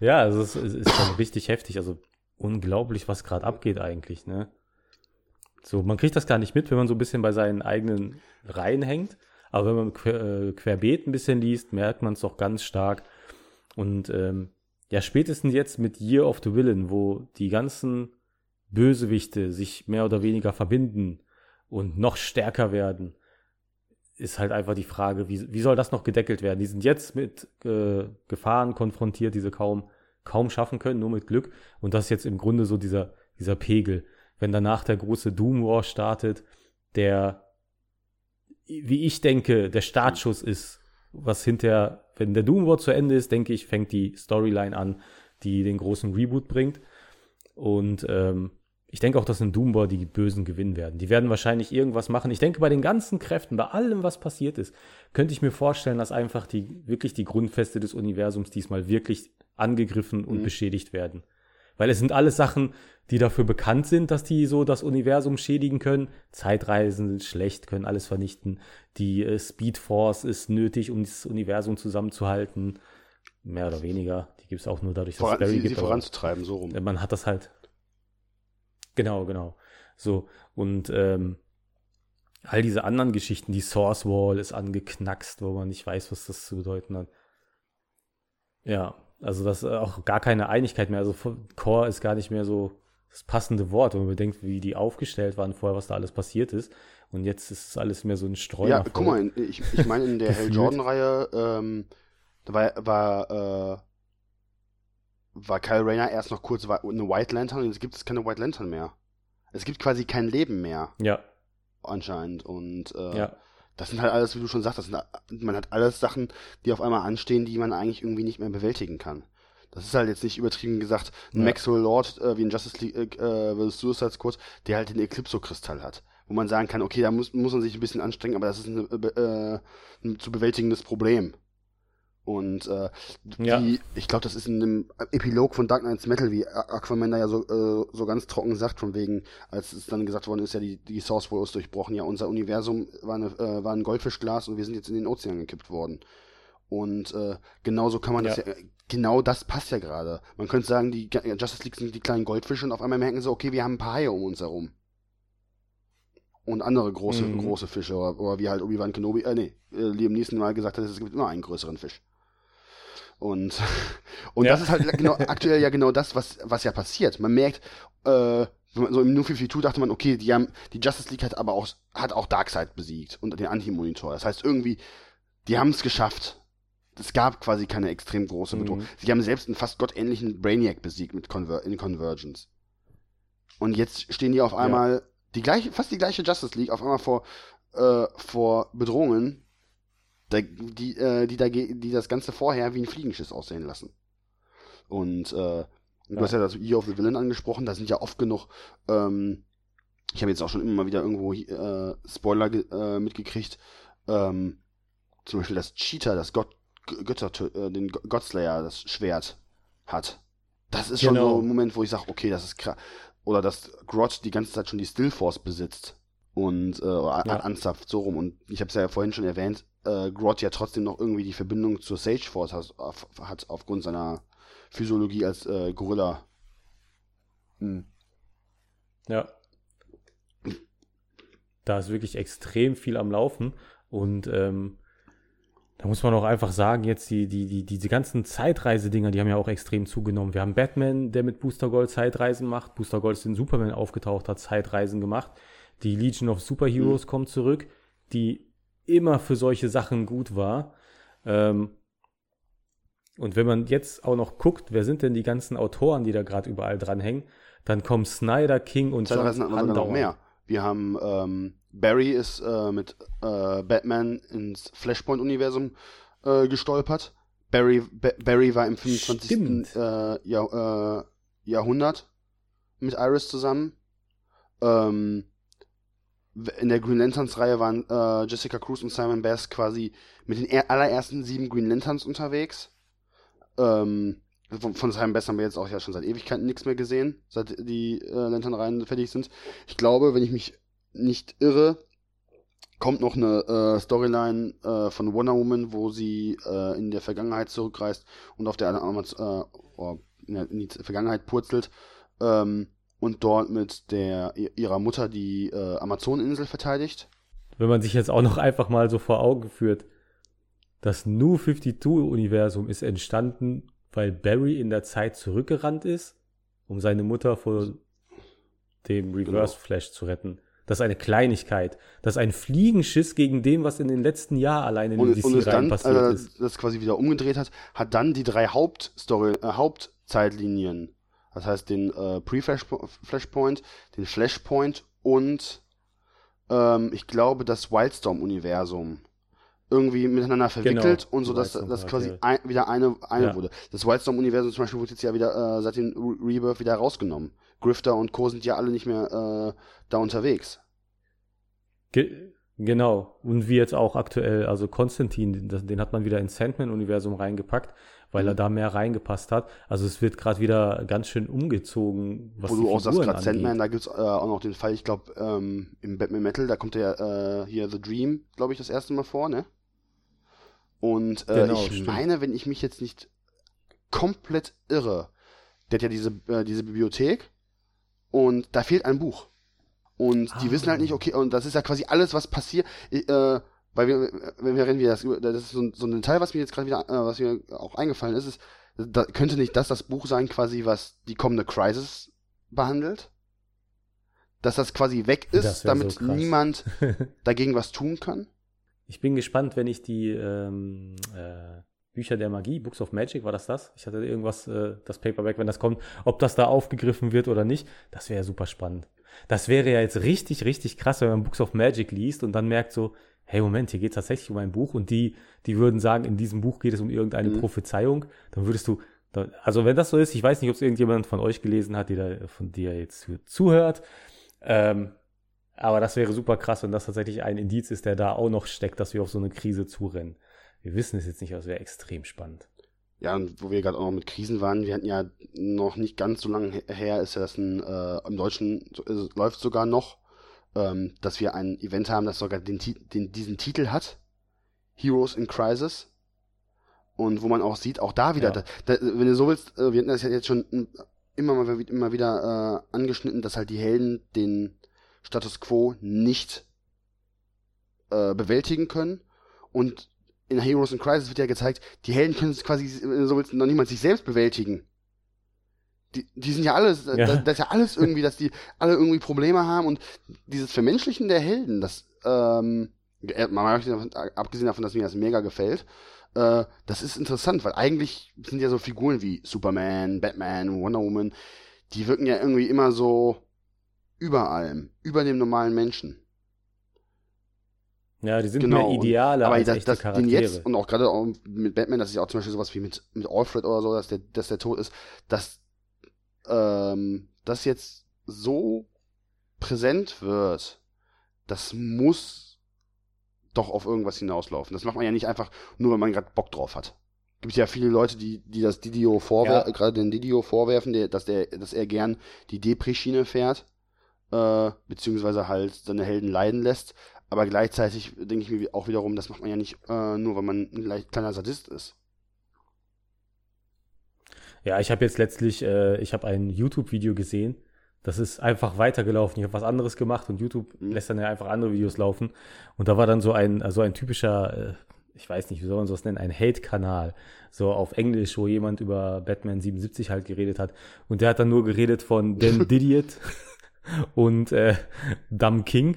A: ja, also es, es ist schon richtig heftig. Also unglaublich, was gerade abgeht eigentlich, ne? So, man kriegt das gar nicht mit, wenn man so ein bisschen bei seinen eigenen Reihen hängt. Aber wenn man quer, äh, querbeet ein bisschen liest, merkt man es doch ganz stark. Und ähm, ja, spätestens jetzt mit Year of the Villain, wo die ganzen Bösewichte sich mehr oder weniger verbinden und noch stärker werden, ist halt einfach die Frage, wie, wie soll das noch gedeckelt werden? Die sind jetzt mit äh, Gefahren konfrontiert, die sie kaum, kaum schaffen können, nur mit Glück. Und das ist jetzt im Grunde so dieser, dieser Pegel. Wenn danach der große Doom War startet, der, wie ich denke, der Startschuss ist, was hinterher, wenn der Doom War zu Ende ist, denke ich, fängt die Storyline an, die den großen Reboot bringt. Und ähm, ich denke auch, dass in Doombor die Bösen gewinnen werden. Die werden wahrscheinlich irgendwas machen. Ich denke, bei den ganzen Kräften, bei allem, was passiert ist, könnte ich mir vorstellen, dass einfach die, wirklich die Grundfeste des Universums diesmal wirklich angegriffen und mhm. beschädigt werden. Weil es sind alles Sachen, die dafür bekannt sind, dass die so das Universum schädigen können. Zeitreisen sind schlecht, können alles vernichten. Die äh, Speed Force ist nötig, um das Universum zusammenzuhalten. Mehr oder weniger. Die gibt es auch nur dadurch,
B: dass Voran, es Barry sie, gibt. Sie voranzutreiben, so rum.
A: Man hat das halt Genau, genau. So, und ähm, all diese anderen Geschichten, die Source Wall ist angeknackst, wo man nicht weiß, was das zu bedeuten hat. Ja, Also das ist auch gar keine Einigkeit mehr. Also Core ist gar nicht mehr so das passende Wort, wenn man bedenkt, wie die aufgestellt waren vorher, was da alles passiert ist. Und jetzt ist es alles mehr so ein Streuner.
B: Ja, guck mal, ich, ich meine, in der [LAUGHS] Hell Jordan-Reihe ähm, war, war, äh, war Kyle Rayner erst noch kurz eine White Lantern und jetzt gibt es keine White Lantern mehr. Es gibt quasi kein Leben mehr.
A: Ja.
B: Anscheinend. Und äh,
A: ja.
B: das sind halt alles, wie du schon sagst, sind, man hat alles Sachen, die auf einmal anstehen, die man eigentlich irgendwie nicht mehr bewältigen kann. Das ist halt jetzt nicht übertrieben gesagt ein ja. Maxwell Lord äh, wie in Justice League äh, vs. Suicide Squad, der halt den Eclipso-Kristall hat. Wo man sagen kann, okay, da muss, muss man sich ein bisschen anstrengen, aber das ist ein, äh, ein zu bewältigendes Problem. Und äh, ja. die, ich glaube, das ist in dem Epilog von Dark Knights Metal, wie Aquaman da ja so, äh, so ganz trocken sagt, von wegen, als es dann gesagt worden ist, ja, die, die Source Wars durchbrochen, ja, unser Universum war, eine, äh, war ein Goldfischglas und wir sind jetzt in den Ozean gekippt worden. Und äh, genauso kann man ja. das ja, genau das passt ja gerade. Man könnte sagen, die Justice League sind die kleinen Goldfische und auf einmal merken sie, okay, wir haben ein paar Haie um uns herum. Und andere große, mhm. große Fische, oder, oder, wie halt Obi-Wan Kenobi, äh, nee, äh, Liam Neeson mal gesagt hat, es gibt immer einen größeren Fisch. Und, [LAUGHS] und ja. das ist halt genau, aktuell ja genau das, was, was ja passiert. Man merkt, äh, so im New 52 dachte man, okay, die haben, die Justice League hat aber auch, hat auch Darkseid besiegt und den Anti-Monitor. Das heißt irgendwie, die haben es geschafft. Es gab quasi keine extrem große Bedrohung. Mhm. Sie haben selbst einen fast gottähnlichen Brainiac besiegt mit Conver in Convergence. Und jetzt stehen die auf einmal, ja. die gleiche, fast die gleiche Justice League, auf einmal vor, äh, vor Bedrohungen, die, äh, die, die das Ganze vorher wie ein Fliegenschiss aussehen lassen. Und äh, du hast ja das Year of the Villain angesprochen, da sind ja oft genug, ähm, ich habe jetzt auch schon immer mal wieder irgendwo äh, Spoiler äh, mitgekriegt, ähm, zum Beispiel das Cheetah, das Gott, Götter, äh, den Godslayer, das Schwert hat. Das ist schon genau. so ein Moment, wo ich sage, okay, das ist krass. Oder dass Grot die ganze Zeit schon die Stillforce besitzt und äh, ja. anzapft, so rum. Und ich habe es ja vorhin schon erwähnt, äh, Grot ja trotzdem noch irgendwie die Verbindung zur Sage Force hat, auf, hat aufgrund seiner Physiologie als äh, Gorilla.
A: Hm. Ja. Da ist wirklich extrem viel am Laufen und ähm, da muss man auch einfach sagen, jetzt die, die, die, diese ganzen Zeitreisedinger, die haben ja auch extrem zugenommen. Wir haben Batman, der mit Booster Gold Zeitreisen macht. Booster Gold ist in Superman aufgetaucht, hat Zeitreisen gemacht. Die Legion of Superheroes mhm. kommt zurück, die immer für solche Sachen gut war. Ähm, und wenn man jetzt auch noch guckt, wer sind denn die ganzen Autoren, die da gerade überall dranhängen, dann kommen Snyder, King und
B: Zeitreisen John noch mehr. Wir haben ähm, Barry ist äh, mit äh, Batman ins Flashpoint-Universum äh, gestolpert. Barry, ba Barry war im 25. Äh, Jahr, äh, Jahrhundert mit Iris zusammen. Ähm, in der Green Lanterns-Reihe waren äh, Jessica Cruz und Simon Bass quasi mit den allerersten sieben Green Lanterns unterwegs. Ähm, von, von Simon Bass haben wir jetzt auch ja schon seit Ewigkeiten nichts mehr gesehen, seit die äh, Lantern-Reihen fertig sind. Ich glaube, wenn ich mich nicht irre, kommt noch eine äh, Storyline äh, von Wonder Woman, wo sie äh, in der Vergangenheit zurückreist und auf der äh, oh, in die Vergangenheit purzelt. Ähm, und dort mit der ihrer Mutter die äh, Amazoneninsel verteidigt.
A: Wenn man sich jetzt auch noch einfach mal so vor Augen führt, das New 52-Universum ist entstanden, weil Barry in der Zeit zurückgerannt ist, um seine Mutter vor dem Reverse genau. Flash zu retten. Das ist eine Kleinigkeit. Das ist ein Fliegenschiss gegen dem, was in den letzten Jahren alleine in
B: und, DC es rein dann, passiert äh, ist. Das quasi wieder umgedreht hat, hat dann die drei Hauptstory, äh, Hauptzeitlinien das heißt den äh, Pre-Flashpoint, den Flashpoint und ähm, ich glaube das Wildstorm-Universum irgendwie miteinander verwickelt genau, und so, dass das quasi ein, wieder eine, eine ja. wurde. Das Wildstorm-Universum zum Beispiel wurde jetzt ja wieder äh, seit dem Rebirth wieder rausgenommen. Grifter und Co. sind ja alle nicht mehr äh, da unterwegs.
A: Ge genau. Und wie jetzt auch aktuell, also Konstantin, den, den hat man wieder ins Sandman-Universum reingepackt weil er mhm. da mehr reingepasst hat. Also es wird gerade wieder ganz schön umgezogen.
B: Was Wo du auch sagst, gerade Sandman, da gibt es äh, auch noch den Fall, ich glaube, ähm, im Batman Metal, da kommt ja äh, hier The Dream, glaube ich, das erste Mal vor, ne? Und äh, genau, ich stimmt. meine, wenn ich mich jetzt nicht komplett irre, der hat ja diese, äh, diese Bibliothek und da fehlt ein Buch. Und ah. die wissen halt nicht, okay, und das ist ja quasi alles, was passiert. Äh, weil wir, wenn wir reden, wie das, das ist so ein, so ein Detail, was mir jetzt gerade wieder, äh, was mir auch eingefallen ist, ist, da, könnte nicht das das Buch sein, quasi, was die kommende Crisis behandelt? Dass das quasi weg ist, damit so niemand [LAUGHS] dagegen was tun kann?
A: Ich bin gespannt, wenn ich die ähm, äh, Bücher der Magie, Books of Magic, war das das? Ich hatte irgendwas, äh, das Paperback, wenn das kommt, ob das da aufgegriffen wird oder nicht. Das wäre ja super spannend. Das wäre ja jetzt richtig, richtig krass, wenn man Books of Magic liest und dann merkt so, hey Moment, hier geht es tatsächlich um ein Buch und die, die würden sagen, in diesem Buch geht es um irgendeine mhm. Prophezeiung, dann würdest du, also wenn das so ist, ich weiß nicht, ob es irgendjemand von euch gelesen hat, die da, von dir jetzt zuhört, ähm, aber das wäre super krass, wenn das tatsächlich ein Indiz ist, der da auch noch steckt, dass wir auf so eine Krise zurennen. Wir wissen es jetzt nicht, aber es wäre extrem spannend.
B: Ja, und wo wir gerade auch noch mit Krisen waren, wir hatten ja noch nicht ganz so lange her, ist ja das ein, äh, im Deutschen äh, läuft sogar noch, ähm, dass wir ein Event haben, das sogar den, den, diesen Titel hat, Heroes in Crisis. Und wo man auch sieht, auch da wieder, ja. da, da, wenn du so willst, äh, wir hatten das ja jetzt schon immer mal immer wieder äh, angeschnitten, dass halt die Helden den Status quo nicht äh, bewältigen können. Und in Heroes in Crisis wird ja gezeigt, die Helden können es quasi so willst, noch niemand sich selbst bewältigen. Die, die sind ja alles, ja. Das, das, ist ja alles irgendwie, dass die alle irgendwie Probleme haben und dieses Vermenschlichen der Helden, das, ähm, abgesehen davon, dass mir das mega gefällt, äh, das ist interessant, weil eigentlich sind ja so Figuren wie Superman, Batman, Wonder Woman, die wirken ja irgendwie immer so über allem, über dem normalen Menschen.
A: Ja, die sind genau. mehr Ideale
B: aber als das, echte das, Charaktere. Jetzt, und auch gerade auch mit Batman, das ist ja auch zum Beispiel sowas wie mit, mit Alfred oder so, dass der, dass der tot ist, dass ähm, das jetzt so präsent wird, das muss doch auf irgendwas hinauslaufen. Das macht man ja nicht einfach nur, weil man gerade Bock drauf hat. Gibt ja viele Leute, die, die das Didio vorwerfen, ja. gerade den Didio vorwerfen, der, dass der, dass er gern die Depri-Schiene fährt, äh, beziehungsweise halt seine Helden leiden lässt. Aber gleichzeitig denke ich mir auch wiederum, das macht man ja nicht äh, nur, weil man ein kleiner Sadist ist.
A: Ja, ich habe jetzt letztlich, äh, ich habe ein YouTube-Video gesehen. Das ist einfach weitergelaufen. Ich habe was anderes gemacht und YouTube mhm. lässt dann ja einfach andere Videos laufen. Und da war dann so ein, also ein typischer, äh, ich weiß nicht, wie soll man sowas nennen, ein Hate-Kanal, so auf Englisch, wo jemand über Batman 77 halt geredet hat. Und der hat dann nur geredet von [LAUGHS] Dan Didiot und äh, Dumb King.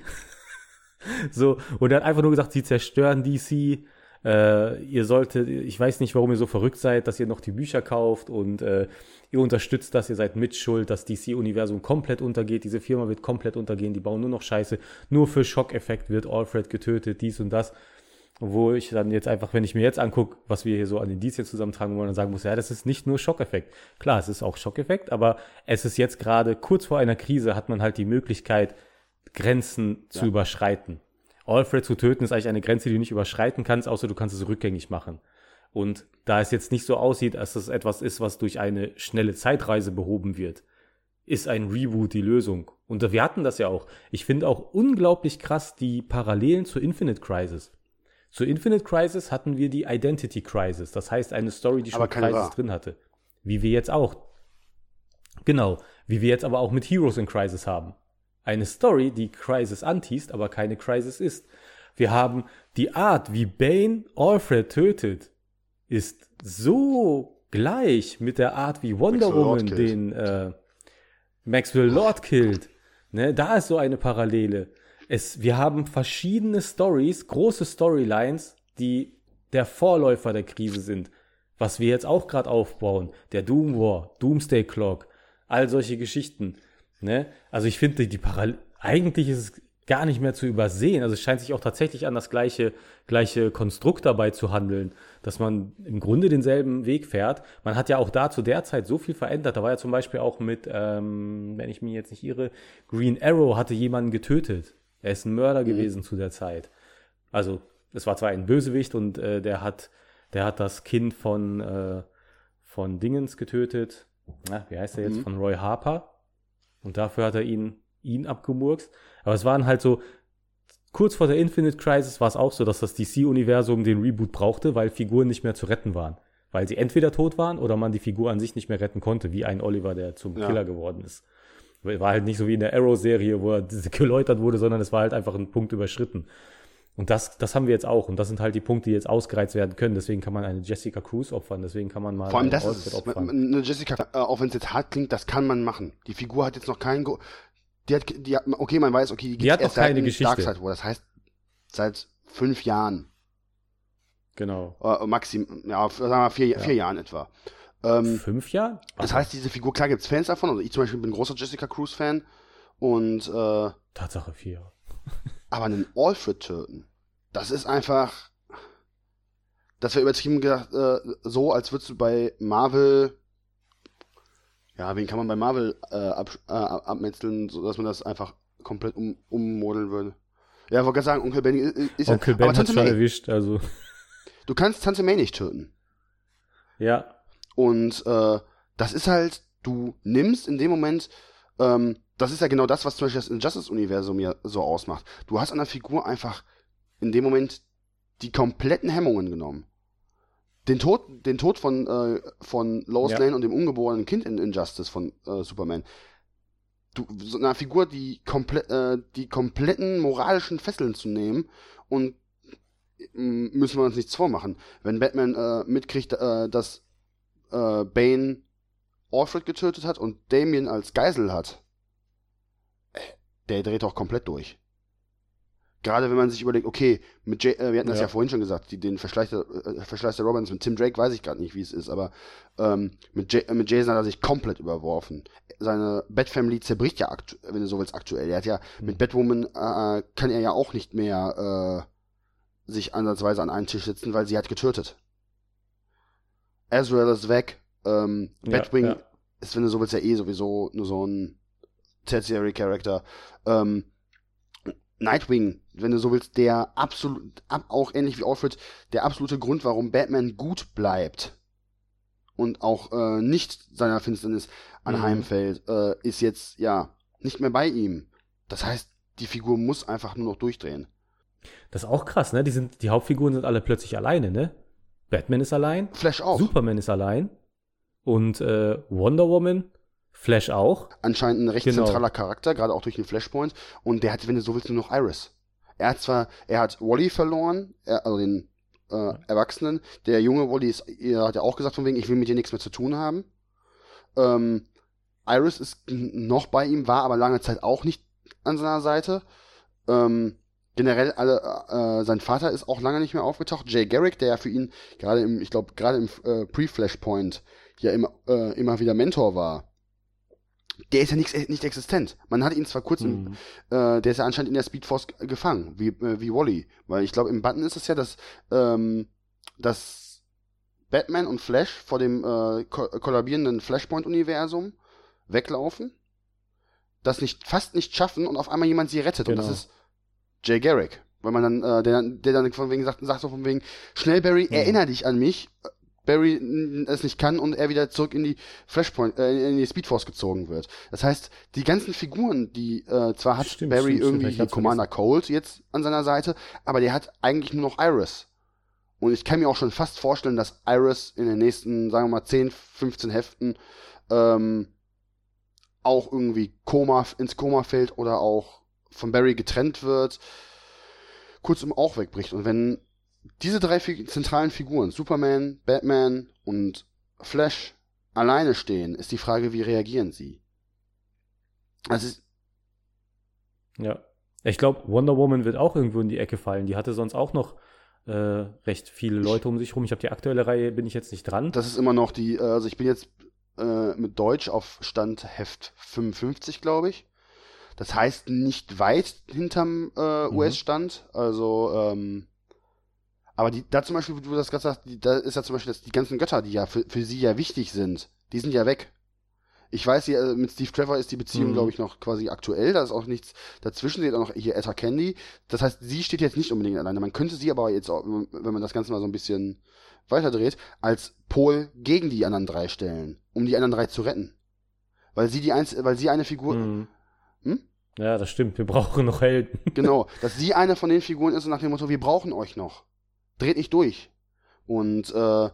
A: [LAUGHS] so, und er hat einfach nur gesagt, sie zerstören DC. Äh, ihr solltet, ich weiß nicht, warum ihr so verrückt seid, dass ihr noch die Bücher kauft und äh, ihr unterstützt das, ihr seid mitschuld, dass DC-Universum komplett untergeht, diese Firma wird komplett untergehen, die bauen nur noch Scheiße, nur für Schockeffekt wird Alfred getötet, dies und das. Wo ich dann jetzt einfach, wenn ich mir jetzt angucke, was wir hier so an Indizien zusammentragen wollen, dann sagen muss, ja, das ist nicht nur Schockeffekt. Klar, es ist auch Schockeffekt, aber es ist jetzt gerade kurz vor einer Krise, hat man halt die Möglichkeit, Grenzen ja. zu überschreiten. Alfred zu töten ist eigentlich eine Grenze, die du nicht überschreiten kannst, außer du kannst es rückgängig machen. Und da es jetzt nicht so aussieht, als das etwas ist, was durch eine schnelle Zeitreise behoben wird, ist ein Reboot die Lösung. Und wir hatten das ja auch. Ich finde auch unglaublich krass die Parallelen zu Infinite Crisis. Zu Infinite Crisis hatten wir die Identity Crisis, das heißt eine Story, die schon Crisis war. drin hatte. Wie wir jetzt auch. Genau, wie wir jetzt aber auch mit Heroes in Crisis haben. Eine Story, die Crisis antiest, aber keine Crisis ist. Wir haben die Art, wie Bane Alfred tötet, ist so gleich mit der Art, wie Wonder Maxwell Woman den äh, Maxwell Lord killt. Ne, da ist so eine Parallele. Es, wir haben verschiedene Stories, große Storylines, die der Vorläufer der Krise sind. Was wir jetzt auch gerade aufbauen, der Doom War, Doomsday Clock, all solche Geschichten. Ne? Also ich finde, die Parallel, eigentlich ist es gar nicht mehr zu übersehen. Also es scheint sich auch tatsächlich an das gleiche, gleiche Konstrukt dabei zu handeln, dass man im Grunde denselben Weg fährt. Man hat ja auch da zu der Zeit so viel verändert. Da war ja zum Beispiel auch mit, ähm, wenn ich mich jetzt nicht irre, Green Arrow hatte jemanden getötet. Er ist ein Mörder mhm. gewesen zu der Zeit. Also es war zwar ein Bösewicht und äh, der hat, der hat das Kind von, äh, von Dingens getötet. Na, wie heißt er jetzt? Mhm. Von Roy Harper. Und dafür hat er ihn, ihn abgemurkst. Aber es waren halt so, kurz vor der Infinite Crisis war es auch so, dass das DC-Universum den Reboot brauchte, weil Figuren nicht mehr zu retten waren. Weil sie entweder tot waren oder man die Figur an sich nicht mehr retten konnte, wie ein Oliver, der zum ja. Killer geworden ist. War halt nicht so wie in der Arrow-Serie, wo er [LAUGHS] geläutert wurde, sondern es war halt einfach ein Punkt überschritten. Und das, das haben wir jetzt auch. Und das sind halt die Punkte, die jetzt ausgereizt werden können. Deswegen kann man eine Jessica Cruz opfern. Deswegen kann man mal
B: Vor allem das ist, eine Jessica, äh, auch wenn es jetzt hart klingt, das kann man machen. Die Figur hat jetzt noch keinen, Go die hat, die hat, okay, man weiß, okay,
A: die, die hat noch keine Geschichte.
B: Darkseid War. Das heißt, seit fünf Jahren.
A: Genau.
B: Äh, maxim, ja, sagen wir vier, ja. vier Jahren etwa.
A: Ähm, fünf Jahre?
B: Das heißt, diese Figur, klar gibt's Fans davon. Also ich zum Beispiel bin großer Jessica Cruz Fan. Und, äh,
A: Tatsache vier.
B: Aber einen Alfred töten, das ist einfach, das wäre übertrieben gedacht, äh, so, als würdest du bei Marvel, ja, wen kann man bei Marvel äh, ab, äh, abmetzeln, sodass man das einfach komplett um, ummodeln würde. Ja, ich wollte gerade sagen, Onkel Benny ist
A: Onkel ja, Ben hat schon May, erwischt, also.
B: Du kannst Tante May nicht töten.
A: Ja.
B: Und äh, das ist halt, du nimmst in dem Moment, ähm, das ist ja genau das, was zum Beispiel das Injustice-Universum ja so ausmacht. Du hast an der Figur einfach in dem Moment die kompletten Hemmungen genommen. Den Tod, den Tod von, äh, von Lois ja. Lane und dem ungeborenen Kind in Injustice von äh, Superman. Du, so einer Figur, die, komple äh, die kompletten moralischen Fesseln zu nehmen und müssen wir uns nichts vormachen. Wenn Batman äh, mitkriegt, äh, dass äh, Bane Alfred getötet hat und Damien als Geisel hat, der dreht doch komplett durch. Gerade wenn man sich überlegt, okay, mit Jay, äh, wir hatten das ja. ja vorhin schon gesagt, die, den Verschleiß der, äh, Verschleiß der Robbins mit Tim Drake weiß ich gerade nicht, wie es ist, aber ähm, mit, Jay, äh, mit Jason hat er sich komplett überworfen. Seine Bat-Family zerbricht ja, wenn du so willst, aktuell. Er hat ja mhm. mit Batwoman äh, kann er ja auch nicht mehr äh, sich ansatzweise an einen Tisch sitzen, weil sie hat getötet. Azrael ist weg. Ähm, Batwing ja. ist, wenn du so willst, ja eh sowieso nur so ein Tertiary Character. Ähm, Nightwing, wenn du so willst, der absolut, auch ähnlich wie Alfred, der absolute Grund, warum Batman gut bleibt und auch äh, nicht seiner Finsternis anheimfällt, mhm. äh, ist jetzt ja nicht mehr bei ihm. Das heißt, die Figur muss einfach nur noch durchdrehen.
A: Das ist auch krass, ne? Die, sind, die Hauptfiguren sind alle plötzlich alleine, ne? Batman ist allein.
B: Flash auch.
A: Superman ist allein. Und äh, Wonder Woman Flash auch.
B: Anscheinend ein recht genau. zentraler Charakter, gerade auch durch den Flashpoint. Und der hat, wenn du so willst, nur noch Iris. Er hat zwar, er hat Wally verloren, er, also den äh, Erwachsenen. Der junge Wally ist, er hat ja auch gesagt von wegen, ich will mit dir nichts mehr zu tun haben. Ähm, Iris ist noch bei ihm, war aber lange Zeit auch nicht an seiner Seite. Ähm, generell alle, äh, sein Vater ist auch lange nicht mehr aufgetaucht. Jay Garrick, der ja für ihn gerade im, ich glaube, gerade im äh, Pre-Flashpoint ja immer, äh, immer wieder Mentor war der ist ja nicht, nicht existent. Man hat ihn zwar kurz, mhm. im, äh, der ist ja anscheinend in der Speedforce gefangen, wie, äh, wie Wally. Weil ich glaube, im Button ist es ja, dass, ähm, dass Batman und Flash vor dem äh, ko kollabierenden Flashpoint-Universum weglaufen, das nicht, fast nicht schaffen und auf einmal jemand sie rettet. Genau. Und das genau. ist Jay Garrick. Weil man dann, äh, der, der dann von wegen sagt, sagt so von wegen, schnell Barry, mhm. erinnere dich an mich, Barry es nicht kann und er wieder zurück in die Flashpoint, äh, in die Speedforce gezogen wird. Das heißt, die ganzen Figuren, die äh, zwar hat stimmt, Barry stimmt, irgendwie stimmt, Commander Cold jetzt an seiner Seite, aber der hat eigentlich nur noch Iris. Und ich kann mir auch schon fast vorstellen, dass Iris in den nächsten, sagen wir mal, 10, 15 Heften ähm, auch irgendwie Koma, ins Koma fällt oder auch von Barry getrennt wird, kurzum auch wegbricht. Und wenn diese drei zentralen Figuren, Superman, Batman und Flash, alleine stehen, ist die Frage, wie reagieren sie? Also
A: ja. Ich glaube, Wonder Woman wird auch irgendwo in die Ecke fallen. Die hatte sonst auch noch äh, recht viele Leute um sich rum. Ich habe die aktuelle Reihe, bin ich jetzt nicht dran.
B: Das ist immer noch die, äh, also ich bin jetzt äh, mit Deutsch auf Stand Heft 55, glaube ich. Das heißt nicht weit hinterm äh, mhm. US-Stand. Also ähm, aber die, da zum Beispiel, wo du das gerade sagst, die, da ist ja zum Beispiel das, die ganzen Götter, die ja für, für sie ja wichtig sind, die sind ja weg. Ich weiß, hier, äh, mit Steve Trevor ist die Beziehung, mhm. glaube ich, noch quasi aktuell. Da ist auch nichts dazwischen. Sie hat auch noch hier Etta Candy. Das heißt, sie steht jetzt nicht unbedingt alleine. Man könnte sie aber jetzt, auch, wenn man das Ganze mal so ein bisschen weiterdreht, als Pol gegen die anderen drei stellen, um die anderen drei zu retten. Weil sie die eins, weil sie eine Figur. Mhm.
A: Hm? Ja, das stimmt. Wir brauchen noch Helden.
B: genau, [LAUGHS] dass sie eine von den Figuren ist und nach dem Motto, wir brauchen euch noch dreht nicht durch. Und äh,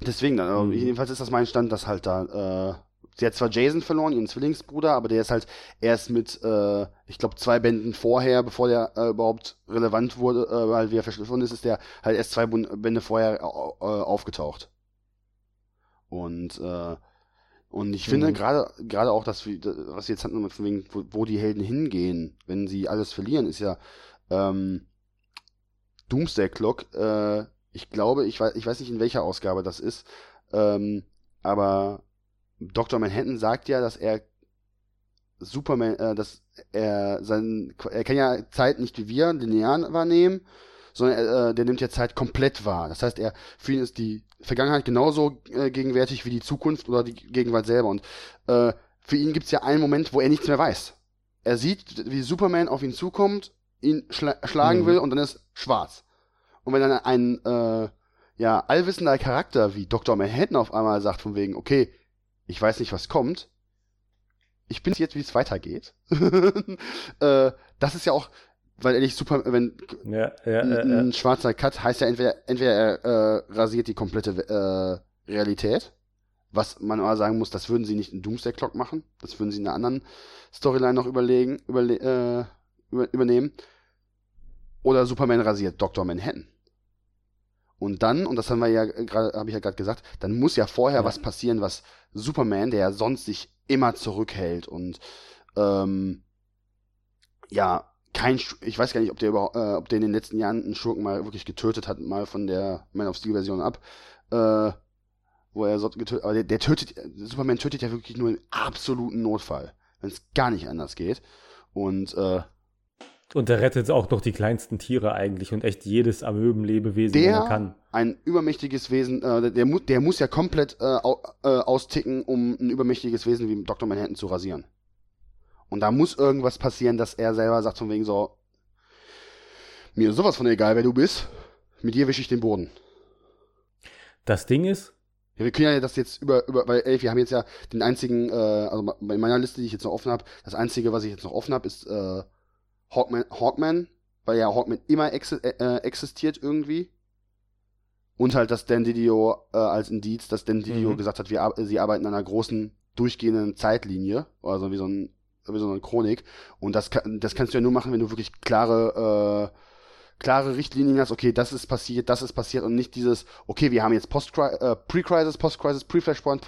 B: deswegen dann, mhm. jedenfalls ist das mein Stand, dass halt da äh, sie hat zwar Jason verloren, ihren Zwillingsbruder, aber der ist halt erst mit, äh, ich glaube, zwei Bänden vorher, bevor der äh, überhaupt relevant wurde, äh, weil wir verschlüsselt worden ist, ist der halt erst zwei Bände vorher äh, aufgetaucht. Und äh, und ich finde mhm. gerade gerade auch, dass wir, was jetzt hatten, von wegen, wo, wo die Helden hingehen, wenn sie alles verlieren, ist ja ähm, Doomsday Clock. Äh, ich glaube, ich weiß, ich weiß nicht in welcher Ausgabe das ist, ähm, aber Dr. Manhattan sagt ja, dass er Superman, äh, dass er sein, er kann ja Zeit nicht wie wir linear wahrnehmen, sondern er, äh, der nimmt ja Zeit komplett wahr. Das heißt, er für ihn ist die Vergangenheit genauso äh, gegenwärtig wie die Zukunft oder die Gegenwart selber. Und äh, für ihn gibt es ja einen Moment, wo er nichts mehr weiß. Er sieht, wie Superman auf ihn zukommt, ihn schla schlagen mhm. will und dann ist schwarz. Und wenn dann ein äh, ja, allwissender Charakter wie Dr. Manhattan auf einmal sagt von wegen, okay, ich weiß nicht, was kommt, ich bin jetzt, wie es weitergeht. [LAUGHS] äh, das ist ja auch, weil ehrlich super, wenn
A: ja, ja,
B: ein,
A: ja,
B: ein schwarzer Cut heißt ja entweder, entweder er äh, rasiert die komplette äh, Realität, was man aber sagen muss, das würden sie nicht in Doomsday Clock machen, das würden sie in einer anderen Storyline noch überlegen, überle äh, über, übernehmen. Oder Superman rasiert Dr. Manhattan. Und dann, und das haben wir ja gerade, habe ich ja gerade gesagt, dann muss ja vorher ja. was passieren, was Superman, der ja sonst sich immer zurückhält und ähm, ja, kein, ich weiß gar nicht, ob der überhaupt, äh, ob der in den letzten Jahren einen Schurken mal wirklich getötet hat, mal von der Man of Steel Version ab, äh, wo er so getötet, aber der, der tötet, Superman tötet ja wirklich nur im absoluten Notfall, wenn es gar nicht anders geht. Und äh,
A: und der rettet auch noch die kleinsten Tiere eigentlich und echt jedes Amöbenlebewesen,
B: der er kann. Ein übermächtiges Wesen, äh, der, mu der muss ja komplett äh, äh, austicken, um ein übermächtiges Wesen wie Dr. Manhattan zu rasieren. Und da muss irgendwas passieren, dass er selber sagt von wegen so, mir ist sowas von egal, wer du bist, mit dir wische ich den Boden.
A: Das Ding ist,
B: ja, wir können ja das jetzt über, über weil ey, wir haben jetzt ja den einzigen, äh, also in meiner Liste, die ich jetzt noch offen habe, das einzige, was ich jetzt noch offen habe, ist äh, Hawkman, Hawkman, weil ja Hawkman immer ex äh, existiert irgendwie. Und halt, dass Dan Didio äh, als Indiz, dass Dan Didio mhm. gesagt hat, wir, sie arbeiten an einer großen, durchgehenden Zeitlinie, also wie so, ein, wie so eine Chronik. Und das, kann, das kannst du ja nur machen, wenn du wirklich klare, äh, klare Richtlinien hast, okay, das ist passiert, das ist passiert und nicht dieses, okay, wir haben jetzt Post äh, Pre-Crisis, Post-Crisis, Pre-Flashpoint,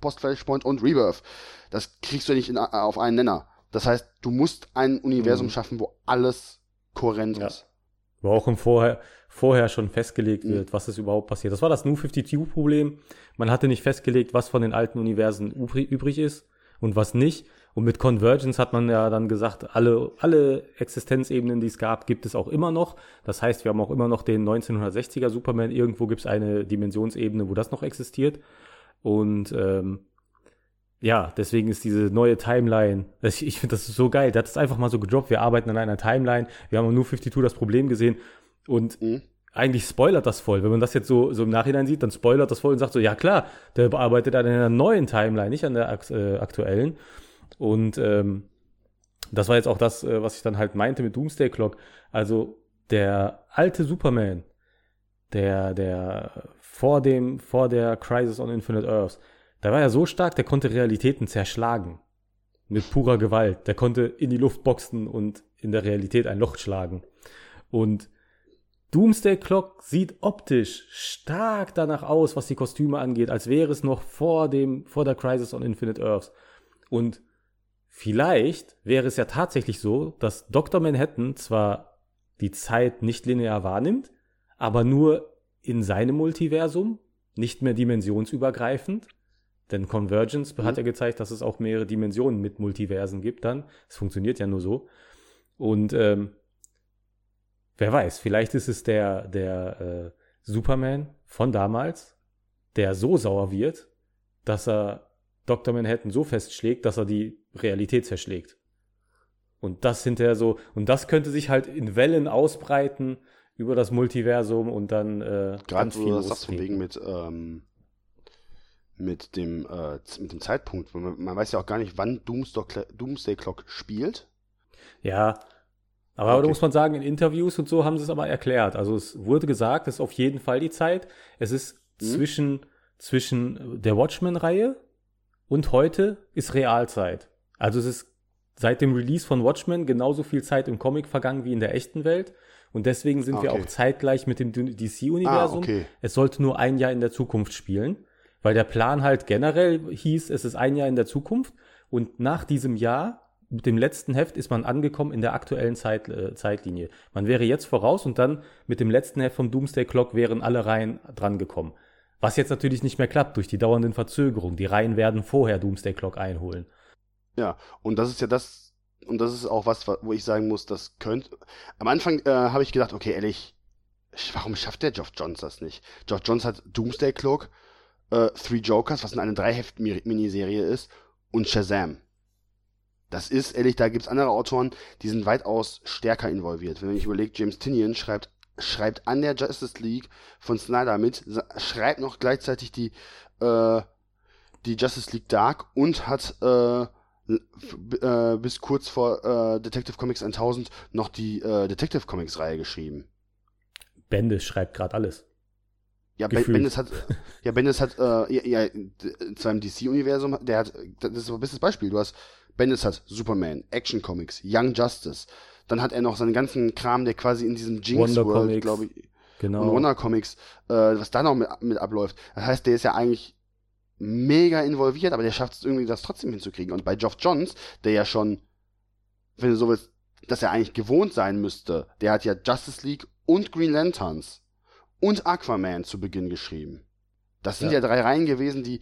B: Post-Flashpoint und Rebirth. Das kriegst du ja nicht in, auf einen Nenner. Das heißt, du musst ein Universum mhm. schaffen, wo alles kohärent ja. ist.
A: Wo auch im Vorher, vorher schon festgelegt mhm. wird, was ist überhaupt passiert. Das war das New 52-Problem. Man hatte nicht festgelegt, was von den alten Universen übrig ist und was nicht. Und mit Convergence hat man ja dann gesagt, alle, alle Existenzebenen, die es gab, gibt es auch immer noch. Das heißt, wir haben auch immer noch den 1960er Superman. Irgendwo gibt es eine Dimensionsebene, wo das noch existiert. Und ähm, ja, deswegen ist diese neue Timeline, ich, ich finde das so geil, der hat es einfach mal so gedroppt, wir arbeiten an einer Timeline, wir haben nur 52 das Problem gesehen und mhm. eigentlich spoilert das voll. Wenn man das jetzt so, so im Nachhinein sieht, dann spoilert das voll und sagt so, ja klar, der bearbeitet an einer neuen Timeline, nicht an der äh, aktuellen. Und ähm, das war jetzt auch das, äh, was ich dann halt meinte mit Doomsday Clock. Also der alte Superman, der, der vor dem, vor der Crisis on Infinite Earths, der war ja so stark, der konnte Realitäten zerschlagen. Mit purer Gewalt. Der konnte in die Luft boxen und in der Realität ein Loch schlagen. Und Doomsday Clock sieht optisch stark danach aus, was die Kostüme angeht, als wäre es noch vor dem, vor der Crisis on Infinite Earths. Und vielleicht wäre es ja tatsächlich so, dass Dr. Manhattan zwar die Zeit nicht linear wahrnimmt, aber nur in seinem Multiversum, nicht mehr dimensionsübergreifend denn Convergence mhm. hat ja gezeigt, dass es auch mehrere Dimensionen mit Multiversen gibt dann. Es funktioniert ja nur so. Und ähm, wer weiß, vielleicht ist es der, der äh, Superman von damals, der so sauer wird, dass er Dr. Manhattan so festschlägt, dass er die Realität zerschlägt. Und das hinterher so, und das könnte sich halt in Wellen ausbreiten über das Multiversum und dann äh,
B: Gerade ganz viel. Das sagst von wegen mit ähm, mit dem, äh, mit dem Zeitpunkt. Man, man, weiß ja auch gar nicht, wann Doomsday, Clock spielt.
A: Ja, aber okay. da muss man sagen, in Interviews und so haben sie es aber erklärt. Also es wurde gesagt, es ist auf jeden Fall die Zeit. Es ist mhm. zwischen, zwischen der Watchmen-Reihe und heute ist Realzeit. Also es ist seit dem Release von Watchmen genauso viel Zeit im Comic vergangen wie in der echten Welt. Und deswegen sind okay. wir auch zeitgleich mit dem DC-Universum. Ah, okay. Es sollte nur ein Jahr in der Zukunft spielen, weil der Plan halt generell hieß, es ist ein Jahr in der Zukunft. Und nach diesem Jahr, mit dem letzten Heft, ist man angekommen in der aktuellen Zeit, äh, Zeitlinie. Man wäre jetzt voraus und dann mit dem letzten Heft vom Doomsday Clock wären alle Reihen dran gekommen. Was jetzt natürlich nicht mehr klappt durch die dauernden Verzögerungen. Die Reihen werden vorher Doomsday Clock einholen.
B: Ja, und das ist ja das, und das ist auch was, wo ich sagen muss, das könnte. Am Anfang äh, habe ich gedacht, okay, ehrlich, warum schafft der Geoff Johns das nicht? Geoff Johns hat Doomsday Clock, äh, Three Jokers, was in eine Drei-Heft-Miniserie ist, und Shazam. Das ist, ehrlich, da gibt es andere Autoren, die sind weitaus stärker involviert. Wenn man sich überlegt, James Tinian schreibt, schreibt an der Justice League von Snyder mit, schreibt noch gleichzeitig die, äh, die Justice League Dark und hat äh, äh, bis kurz vor äh, Detective Comics 1000 noch die äh, Detective Comics Reihe geschrieben.
A: Bendis schreibt gerade alles.
B: Ja, Gefühlt. Bendis hat, ja, Bendis hat, äh, ja, in seinem DC-Universum, der hat, das ist ein bestes Beispiel. Du hast, Bendis hat Superman, Action Comics, Young Justice. Dann hat er noch seinen ganzen Kram, der quasi in diesem Jinx Wonder World, glaube ich, genau. und Wonder Comics, äh, was da noch mit, mit abläuft. Das heißt, der ist ja eigentlich mega involviert, aber der schafft es irgendwie, das trotzdem hinzukriegen. Und bei Geoff Johns, der ja schon, wenn du so willst, dass er eigentlich gewohnt sein müsste, der hat ja Justice League und Green Lanterns und Aquaman zu Beginn geschrieben. Das sind ja, ja drei Reihen gewesen, die